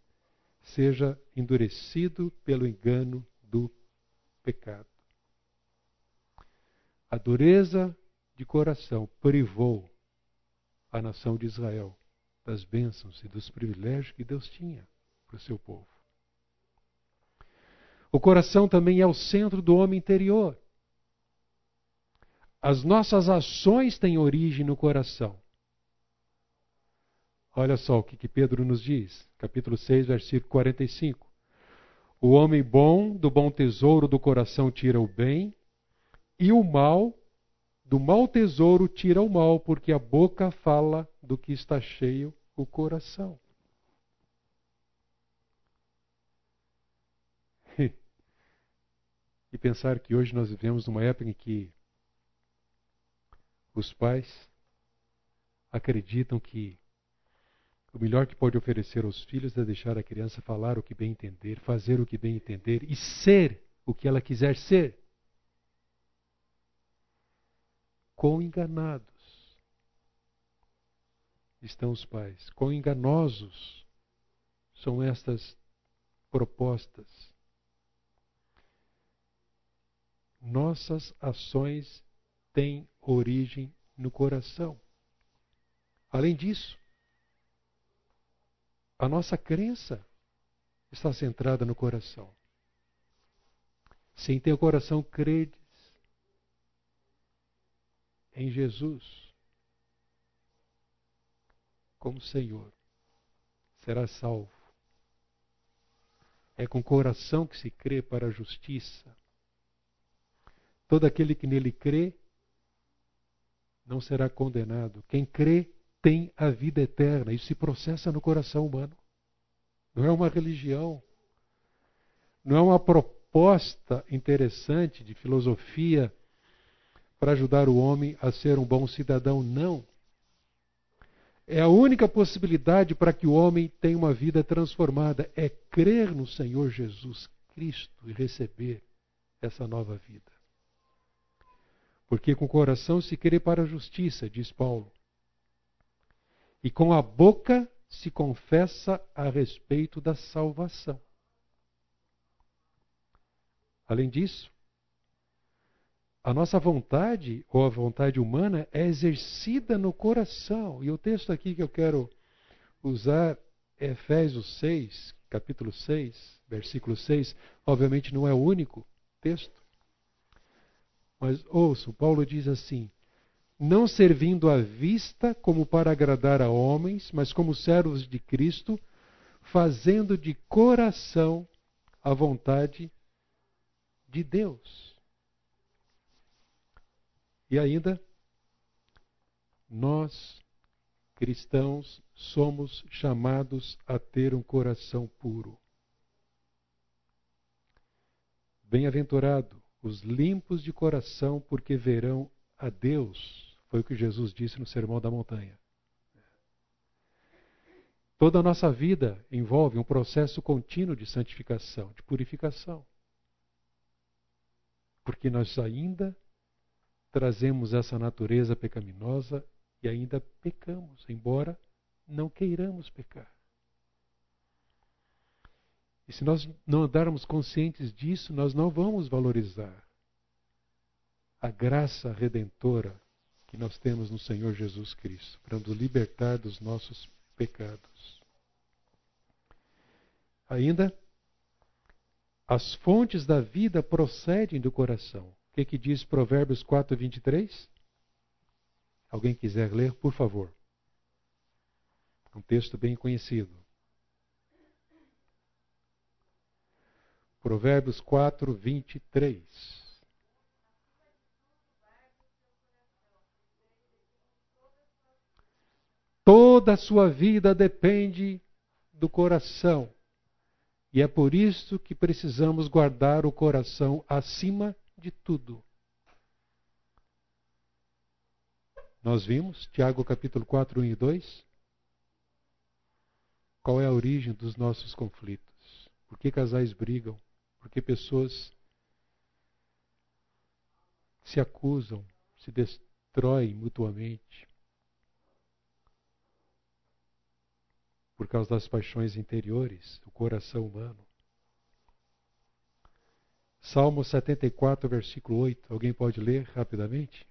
seja endurecido pelo engano do pecado. A dureza de coração privou a nação de Israel das bênçãos e dos privilégios que Deus tinha para o seu povo. O coração também é o centro do homem interior. As nossas ações têm origem no coração. Olha só o que, que Pedro nos diz, capítulo 6, versículo 45. O homem bom do bom tesouro do coração tira o bem, e o mal do mau tesouro tira o mal, porque a boca fala do que está cheio o coração. (laughs) e pensar que hoje nós vivemos numa época em que os pais acreditam que O melhor que pode oferecer aos filhos é deixar a criança falar o que bem entender, fazer o que bem entender e ser o que ela quiser ser. Quão enganados estão os pais, quão enganosos são estas propostas. Nossas ações têm origem no coração. Além disso, a nossa crença está centrada no coração. Se em teu coração credes em Jesus como Senhor, será salvo. É com o coração que se crê para a justiça. Todo aquele que nele crê não será condenado. Quem crê tem a vida eterna. Isso se processa no coração humano. Não é uma religião. Não é uma proposta interessante de filosofia para ajudar o homem a ser um bom cidadão. Não. É a única possibilidade para que o homem tenha uma vida transformada. É crer no Senhor Jesus Cristo e receber essa nova vida. Porque com o coração se crê para a justiça, diz Paulo. E com a boca se confessa a respeito da salvação. Além disso, a nossa vontade, ou a vontade humana, é exercida no coração. E o texto aqui que eu quero usar é Efésios 6, capítulo 6, versículo 6. Obviamente não é o único texto. Mas ouço, Paulo diz assim: não servindo à vista como para agradar a homens, mas como servos de Cristo, fazendo de coração a vontade de Deus. E ainda, nós, cristãos, somos chamados a ter um coração puro. Bem-aventurado os limpos de coração, porque verão a Deus. Foi o que Jesus disse no Sermão da Montanha. Toda a nossa vida envolve um processo contínuo de santificação, de purificação. Porque nós ainda trazemos essa natureza pecaminosa e ainda pecamos, embora não queiramos pecar. E se nós não andarmos conscientes disso, nós não vamos valorizar a graça redentora que nós temos no Senhor Jesus Cristo para nos libertar dos nossos pecados. Ainda, as fontes da vida procedem do coração. O que, que diz Provérbios 4, 23? Alguém quiser ler, por favor. Um texto bem conhecido. Provérbios 4, 23. Toda a sua vida depende do coração. E é por isso que precisamos guardar o coração acima de tudo. Nós vimos, Tiago capítulo 4, 1 e 2, qual é a origem dos nossos conflitos. Por que casais brigam? Porque pessoas se acusam, se destroem mutuamente causa das paixões interiores, do coração humano. Salmo 74, versículo 8. Alguém pode ler rapidamente?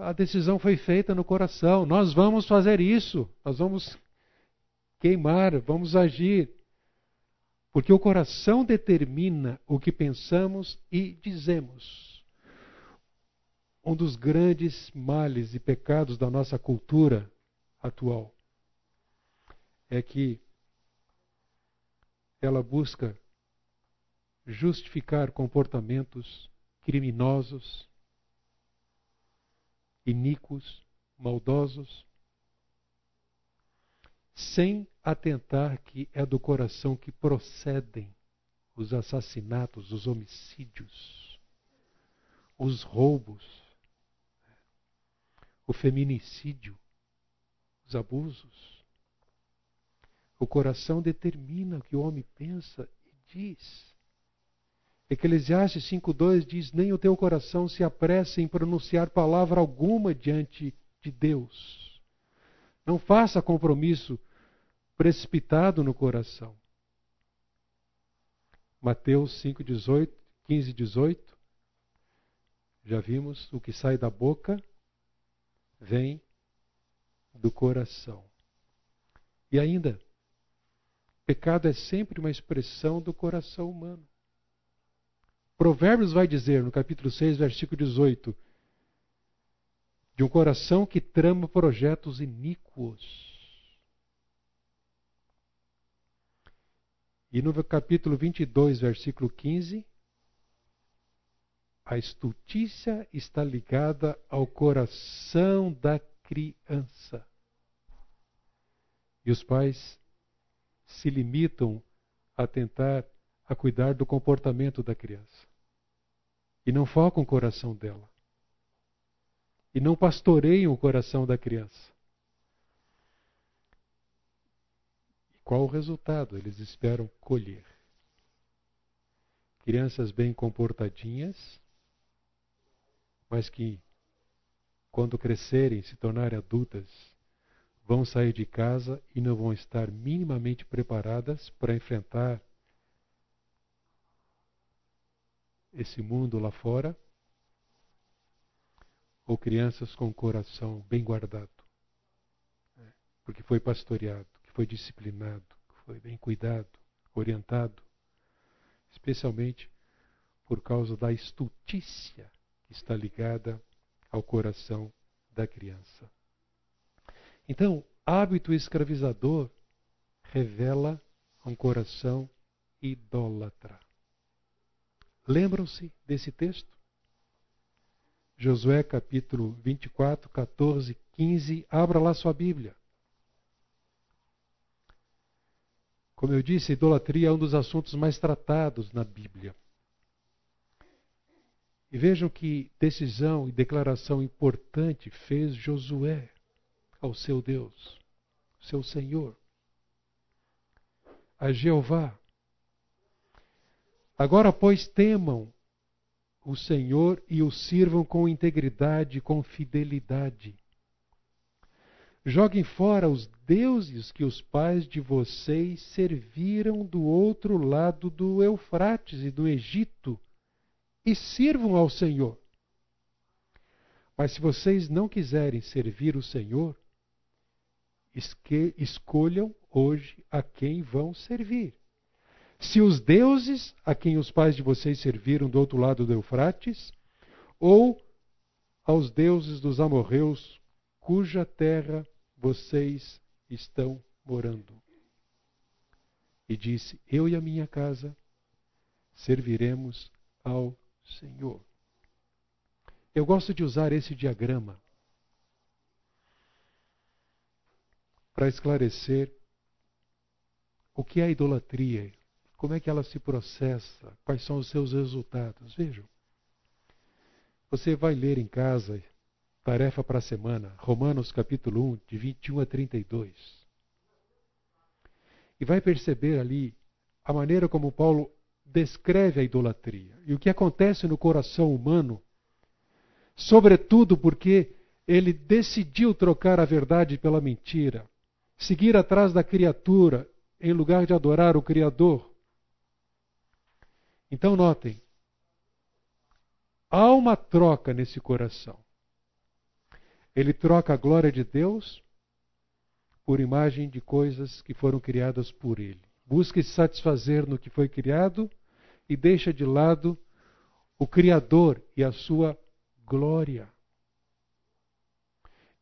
a decisão foi feita no coração. Nós vamos fazer isso. Nós vamos queimar, vamos agir. Porque o coração determina o que pensamos e dizemos. Um dos grandes males e pecados da nossa cultura atual é que ela busca justificar comportamentos criminosos, iníquos, maldosos, sem atentar que é do coração que procedem os assassinatos, os homicídios, os roubos, o feminicídio, os abusos. O coração determina o que o homem pensa e diz. Eclesiastes 5,2 diz: Nem o teu coração se apresse em pronunciar palavra alguma diante de Deus. Não faça compromisso precipitado no coração. Mateus 5, 18, 15, 18. Já vimos o que sai da boca vem do coração. E ainda, pecado é sempre uma expressão do coração humano. Provérbios vai dizer, no capítulo 6, versículo 18, de um coração que trama projetos iníquos. E no capítulo 22, versículo 15, a estultícia está ligada ao coração da criança. E os pais se limitam a tentar a cuidar do comportamento da criança. E não focam o coração dela. E não pastoreiam o coração da criança. Qual o resultado? Eles esperam colher. Crianças bem comportadinhas mas que, quando crescerem, se tornarem adultas, vão sair de casa e não vão estar minimamente preparadas para enfrentar esse mundo lá fora, ou crianças com o coração bem guardado, porque foi pastoreado, que foi disciplinado, que foi bem cuidado, orientado, especialmente por causa da estultícia está ligada ao coração da criança. Então, hábito escravizador revela um coração idólatra. Lembram-se desse texto? Josué capítulo 24, 14, 15. Abra lá sua Bíblia. Como eu disse, idolatria é um dos assuntos mais tratados na Bíblia. E vejam que decisão e declaração importante fez Josué ao seu Deus, seu Senhor, a Jeová. Agora, pois, temam o Senhor e o sirvam com integridade, com fidelidade. Joguem fora os deuses que os pais de vocês serviram do outro lado do Eufrates e do Egito e sirvam ao Senhor. Mas se vocês não quiserem servir o Senhor, escolham hoje a quem vão servir. Se os deuses a quem os pais de vocês serviram do outro lado do Eufrates, ou aos deuses dos amorreus, cuja terra vocês estão morando. E disse: Eu e a minha casa serviremos ao Senhor. Eu gosto de usar esse diagrama para esclarecer o que é a idolatria, como é que ela se processa, quais são os seus resultados. Vejam. Você vai ler em casa, tarefa para a semana, Romanos capítulo 1, de 21 a 32. E vai perceber ali a maneira como Paulo descreve a idolatria e o que acontece no coração humano, sobretudo porque ele decidiu trocar a verdade pela mentira, seguir atrás da criatura em lugar de adorar o Criador. Então, notem, há uma troca nesse coração. Ele troca a glória de Deus por imagem de coisas que foram criadas por ele. Busca se satisfazer no que foi criado e deixa de lado o Criador e a sua glória.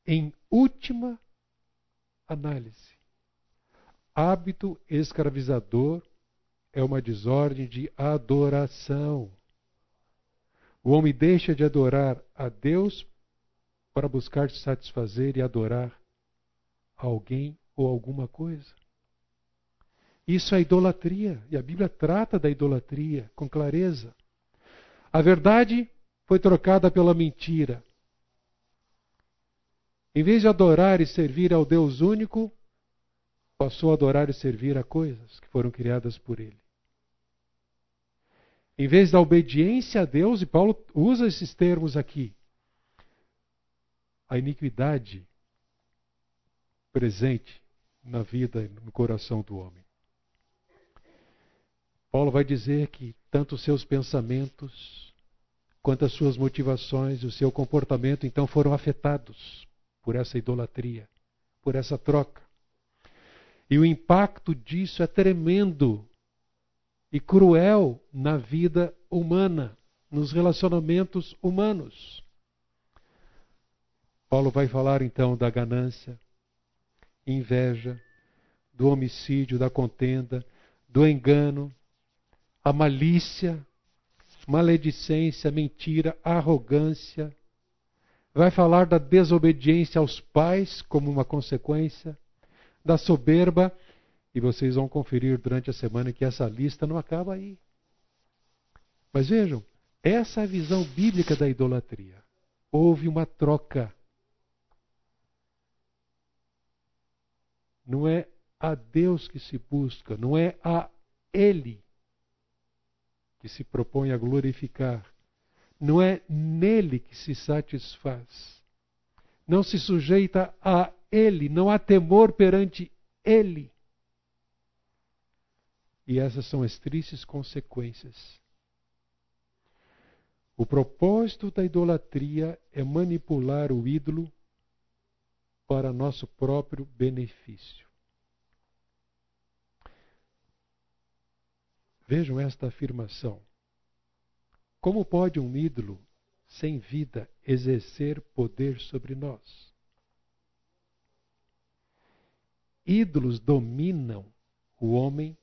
Em última análise, hábito escravizador é uma desordem de adoração. O homem deixa de adorar a Deus para buscar satisfazer e adorar alguém ou alguma coisa. Isso é idolatria, e a Bíblia trata da idolatria com clareza. A verdade foi trocada pela mentira. Em vez de adorar e servir ao Deus único, passou a adorar e servir a coisas que foram criadas por Ele. Em vez da obediência a Deus, e Paulo usa esses termos aqui, a iniquidade presente na vida e no coração do homem. Paulo vai dizer que tanto os seus pensamentos quanto as suas motivações e o seu comportamento então foram afetados por essa idolatria, por essa troca. E o impacto disso é tremendo e cruel na vida humana, nos relacionamentos humanos. Paulo vai falar então da ganância, inveja, do homicídio, da contenda, do engano, a malícia, maledicência, mentira, arrogância. Vai falar da desobediência aos pais como uma consequência, da soberba, e vocês vão conferir durante a semana que essa lista não acaba aí. Mas vejam, essa é a visão bíblica da idolatria. Houve uma troca. Não é a Deus que se busca, não é a Ele que se propõe a glorificar. Não é nele que se satisfaz. Não se sujeita a ele, não há temor perante ele. E essas são as tristes consequências. O propósito da idolatria é manipular o ídolo para nosso próprio benefício. Vejam esta afirmação. Como pode um ídolo sem vida exercer poder sobre nós? Ídolos dominam o homem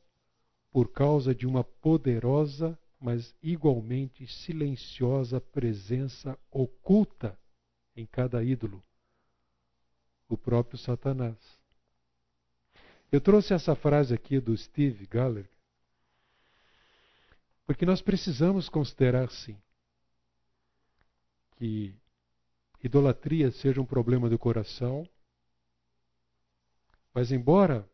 por causa de uma poderosa, mas igualmente silenciosa presença oculta em cada ídolo o próprio Satanás. Eu trouxe essa frase aqui do Steve Galler, porque nós precisamos considerar, sim, que idolatria seja um problema do coração, mas embora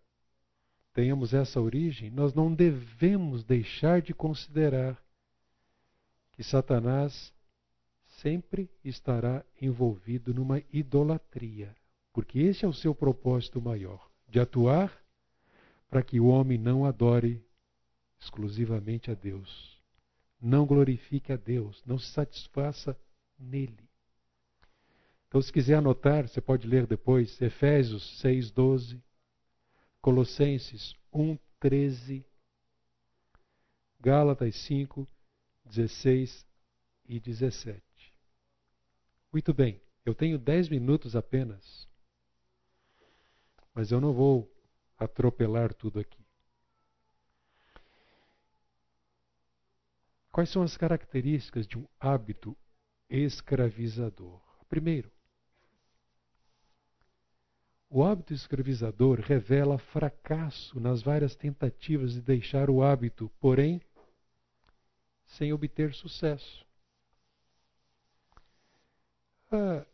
tenhamos essa origem, nós não devemos deixar de considerar que Satanás sempre estará envolvido numa idolatria, porque esse é o seu propósito maior, de atuar para que o homem não adore exclusivamente a Deus. Não glorifique a Deus, não se satisfaça nele. Então, se quiser anotar, você pode ler depois Efésios 6:12, Colossenses 1:13, Gálatas 5, 16 e 17. Muito bem, eu tenho 10 minutos apenas, mas eu não vou atropelar tudo aqui. Quais são as características de um hábito escravizador? Primeiro, o hábito escravizador revela fracasso nas várias tentativas de deixar o hábito, porém, sem obter sucesso. Ah,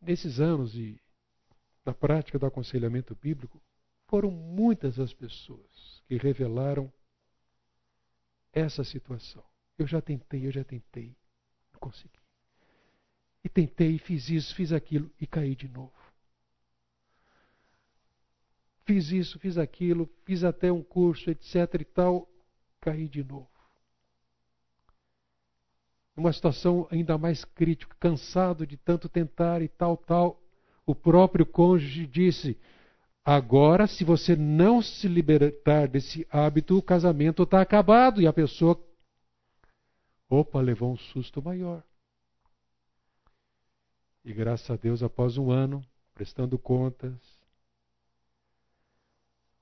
nesses anos de, da prática do aconselhamento bíblico, foram muitas as pessoas que revelaram essa situação. Eu já tentei, eu já tentei, não consegui. E tentei, fiz isso, fiz aquilo e caí de novo. Fiz isso, fiz aquilo, fiz até um curso, etc e tal, caí de novo. Uma situação ainda mais crítica, cansado de tanto tentar e tal, tal, o próprio cônjuge disse: Agora, se você não se libertar desse hábito, o casamento está acabado e a pessoa, opa, levou um susto maior. E graças a Deus, após um ano, prestando contas,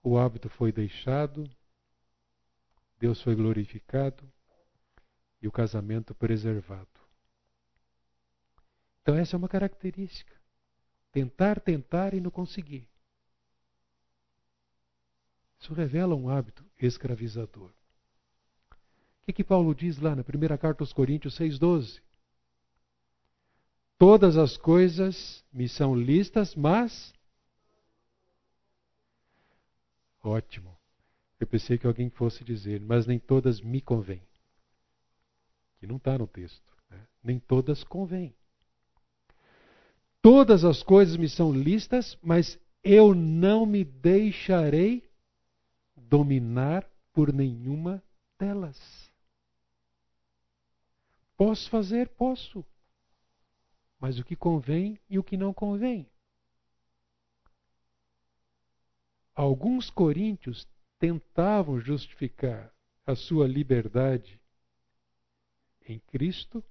o hábito foi deixado, Deus foi glorificado e o casamento preservado. Então, essa é uma característica. Tentar, tentar e não conseguir. Isso revela um hábito escravizador. O que, que Paulo diz lá na primeira carta aos Coríntios 6,12? Todas as coisas me são listas, mas. Ótimo. Eu pensei que alguém fosse dizer, mas nem todas me convêm. Que não está no texto. Né? Nem todas convêm. Todas as coisas me são listas, mas eu não me deixarei dominar por nenhuma delas. Posso fazer? Posso. Mas o que convém e o que não convém. Alguns coríntios tentavam justificar a sua liberdade em Cristo,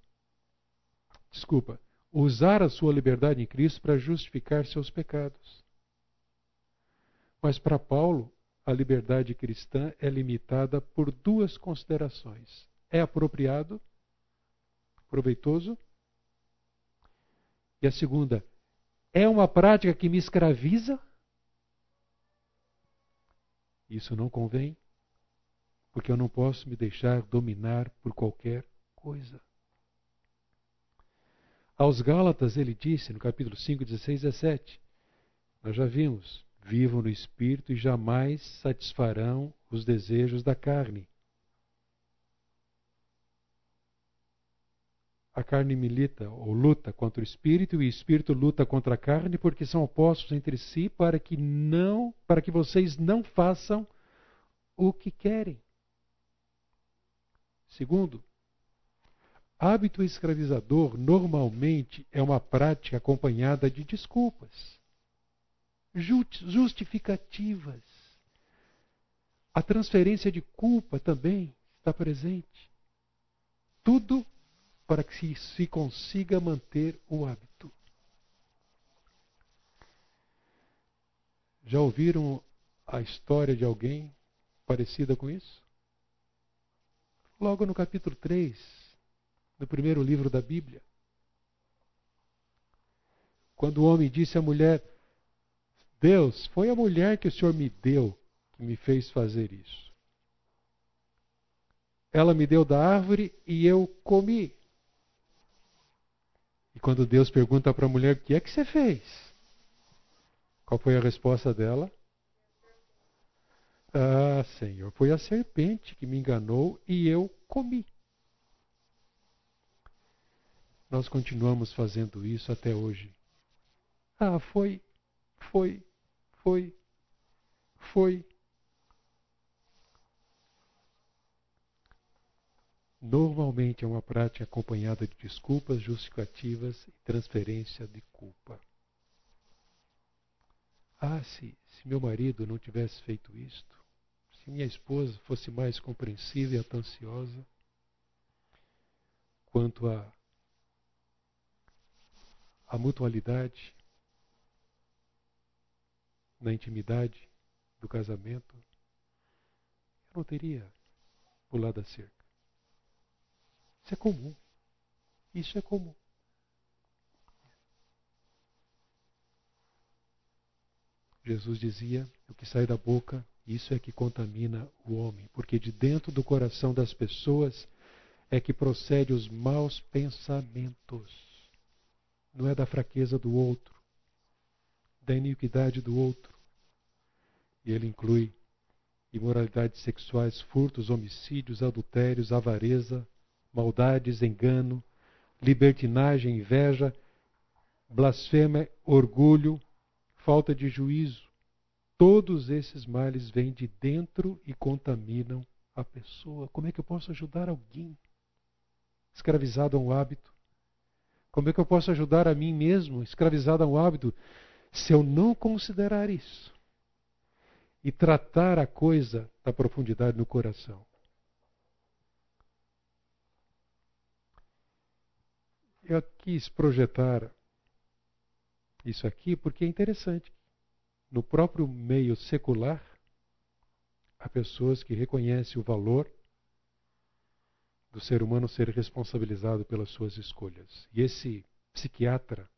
desculpa, usar a sua liberdade em Cristo para justificar seus pecados. Mas para Paulo, a liberdade cristã é limitada por duas considerações: é apropriado, proveitoso, e a segunda, é uma prática que me escraviza isso não convém, porque eu não posso me deixar dominar por qualquer coisa. Aos Gálatas ele disse, no capítulo 5, 16 e 17, nós já vimos, vivam no Espírito e jamais satisfarão os desejos da carne. A carne milita ou luta contra o espírito e o espírito luta contra a carne porque são opostos entre si para que não, para que vocês não façam o que querem. Segundo, hábito escravizador normalmente é uma prática acompanhada de desculpas, justificativas. A transferência de culpa também está presente. Tudo para que se consiga manter o hábito. Já ouviram a história de alguém parecida com isso? Logo no capítulo 3, do primeiro livro da Bíblia. Quando o homem disse à mulher: Deus, foi a mulher que o Senhor me deu que me fez fazer isso. Ela me deu da árvore e eu comi. E quando Deus pergunta para a mulher: O que é que você fez? Qual foi a resposta dela? Ah, Senhor, foi a serpente que me enganou e eu comi. Nós continuamos fazendo isso até hoje. Ah, foi, foi, foi, foi. Normalmente é uma prática acompanhada de desculpas justificativas e transferência de culpa. Ah, se, se meu marido não tivesse feito isto, se minha esposa fosse mais compreensiva e atenciosa quanto a, a mutualidade na intimidade do casamento, eu não teria pulado a cerca. Isso é comum. Isso é comum. Jesus dizia: o que sai da boca, isso é que contamina o homem, porque de dentro do coração das pessoas é que procede os maus pensamentos. Não é da fraqueza do outro, da iniquidade do outro. E ele inclui imoralidades sexuais, furtos, homicídios, adultérios, avareza, maldades, engano, libertinagem, inveja, blasfêmia, orgulho, falta de juízo. Todos esses males vêm de dentro e contaminam a pessoa. Como é que eu posso ajudar alguém escravizado a um hábito? Como é que eu posso ajudar a mim mesmo escravizado a um hábito se eu não considerar isso e tratar a coisa da profundidade no coração? Eu quis projetar isso aqui porque é interessante. No próprio meio secular, há pessoas que reconhecem o valor do ser humano ser responsabilizado pelas suas escolhas. E esse psiquiatra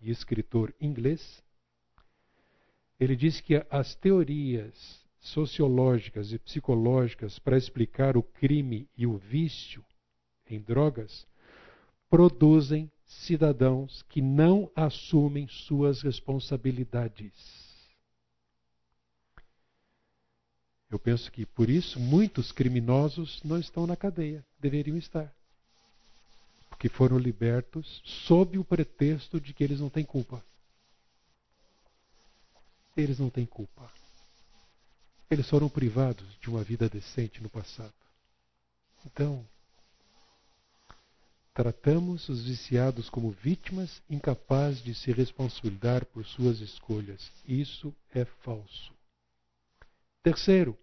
e escritor inglês, ele diz que as teorias sociológicas e psicológicas para explicar o crime e o vício em drogas produzem cidadãos que não assumem suas responsabilidades. Eu penso que por isso muitos criminosos não estão na cadeia, deveriam estar. Porque foram libertos sob o pretexto de que eles não têm culpa. Eles não têm culpa. Eles foram privados de uma vida decente no passado. Então, tratamos os viciados como vítimas incapazes de se responsabilizar por suas escolhas. Isso é falso. Terceiro,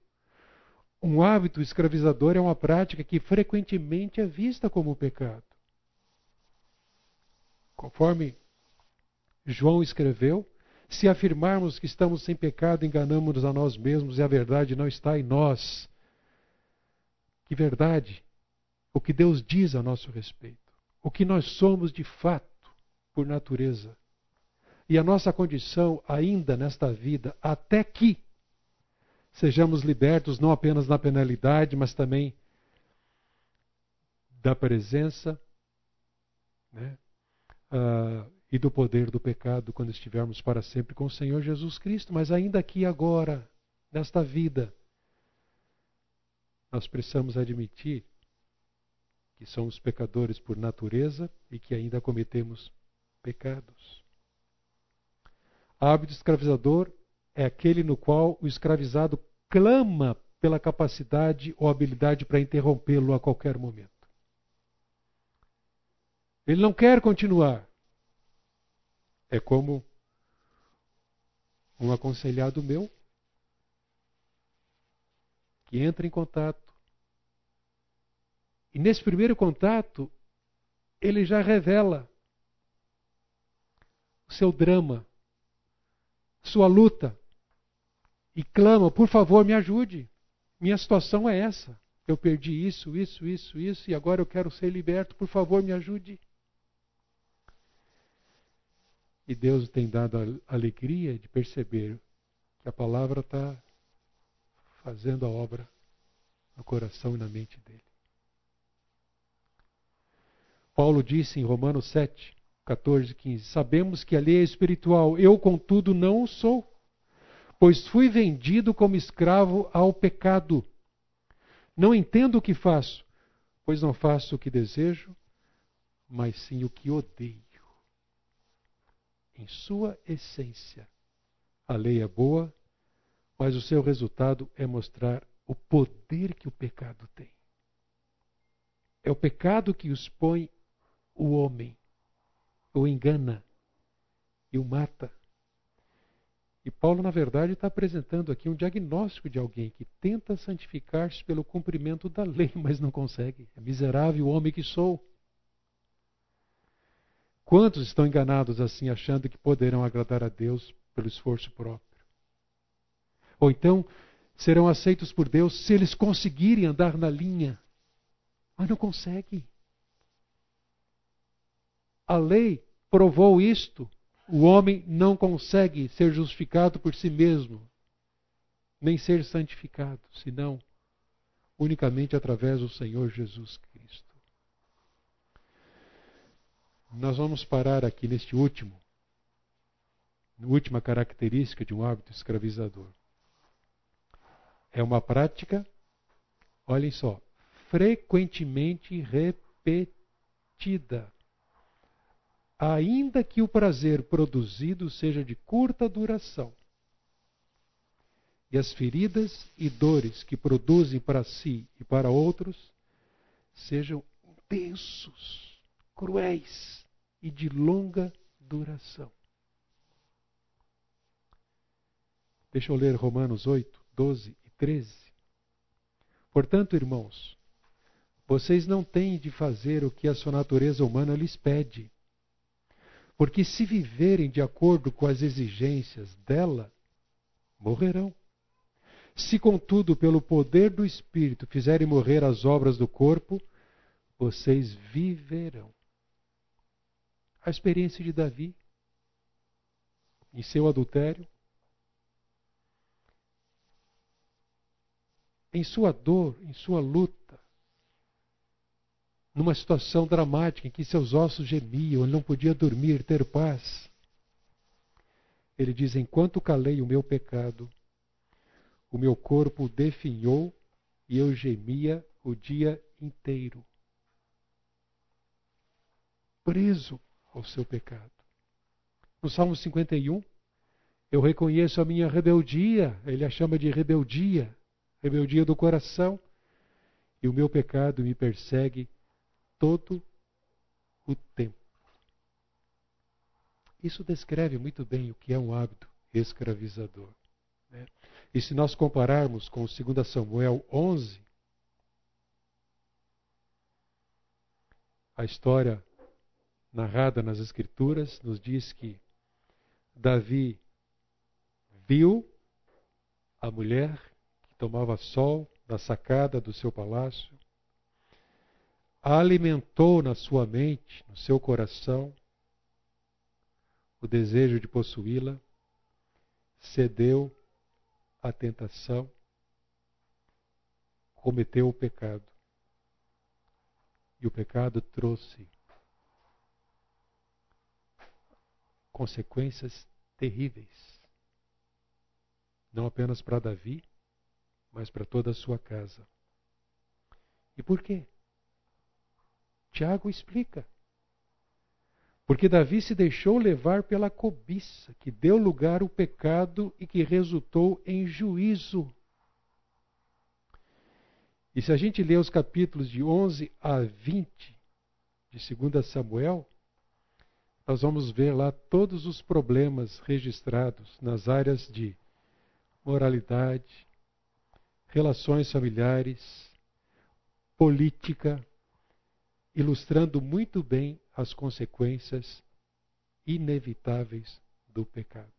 um hábito escravizador é uma prática que frequentemente é vista como pecado. Conforme João escreveu, se afirmarmos que estamos sem pecado, enganamos-nos a nós mesmos e a verdade não está em nós. Que verdade? O que Deus diz a nosso respeito. O que nós somos de fato, por natureza. E a nossa condição ainda nesta vida, até que sejamos libertos não apenas da penalidade, mas também da presença né, uh, e do poder do pecado quando estivermos para sempre com o Senhor Jesus Cristo. Mas ainda aqui agora, nesta vida, nós precisamos admitir que somos pecadores por natureza e que ainda cometemos pecados. Hábito escravizador é aquele no qual o escravizado clama pela capacidade ou habilidade para interrompê-lo a qualquer momento. Ele não quer continuar. É como um aconselhado meu que entra em contato. E nesse primeiro contato, ele já revela o seu drama, sua luta, e clama: por favor, me ajude. Minha situação é essa. Eu perdi isso, isso, isso, isso, e agora eu quero ser liberto. Por favor, me ajude. E Deus tem dado a alegria de perceber que a palavra está fazendo a obra no coração e na mente dele. Paulo disse em Romanos 7, 14 e 15: Sabemos que a lei é espiritual, eu, contudo, não o sou, pois fui vendido como escravo ao pecado. Não entendo o que faço, pois não faço o que desejo, mas sim o que odeio em sua essência. A lei é boa, mas o seu resultado é mostrar o poder que o pecado tem. É o pecado que expõe o homem, o engana e o mata. E Paulo, na verdade, está apresentando aqui um diagnóstico de alguém que tenta santificar-se pelo cumprimento da lei, (laughs) mas não consegue. É miserável homem que sou. Quantos estão enganados assim, achando que poderão agradar a Deus pelo esforço próprio? Ou então serão aceitos por Deus se eles conseguirem andar na linha, mas não conseguem. A lei provou isto. O homem não consegue ser justificado por si mesmo, nem ser santificado, senão unicamente através do Senhor Jesus Cristo. Nós vamos parar aqui neste último, última característica de um hábito escravizador. É uma prática, olhem só, frequentemente repetida. Ainda que o prazer produzido seja de curta duração, e as feridas e dores que produzem para si e para outros sejam intensos, cruéis e de longa duração. Deixa eu ler Romanos 8, 12 e 13. Portanto, irmãos, vocês não têm de fazer o que a sua natureza humana lhes pede. Porque se viverem de acordo com as exigências dela, morrerão. Se, contudo, pelo poder do Espírito fizerem morrer as obras do corpo, vocês viverão a experiência de Davi em seu adultério. em sua dor, em sua luta, numa situação dramática em que seus ossos gemiam, ele não podia dormir, ter paz. Ele diz: Enquanto calei o meu pecado, o meu corpo definhou e eu gemia o dia inteiro. Preso ao seu pecado. No Salmo 51, eu reconheço a minha rebeldia, ele a chama de rebeldia, rebeldia do coração, e o meu pecado me persegue todo o tempo. Isso descreve muito bem o que é um hábito escravizador. Né? E se nós compararmos com 2 Samuel 11, a história narrada nas Escrituras nos diz que Davi viu a mulher que tomava sol na sacada do seu palácio, alimentou na sua mente, no seu coração, o desejo de possuí-la, cedeu à tentação, cometeu o pecado. E o pecado trouxe consequências terríveis. Não apenas para Davi, mas para toda a sua casa. E por quê? Tiago explica. Porque Davi se deixou levar pela cobiça, que deu lugar ao pecado e que resultou em juízo. E se a gente ler os capítulos de 11 a 20 de 2 Samuel, nós vamos ver lá todos os problemas registrados nas áreas de moralidade, relações familiares, política, ilustrando muito bem as consequências inevitáveis do pecado.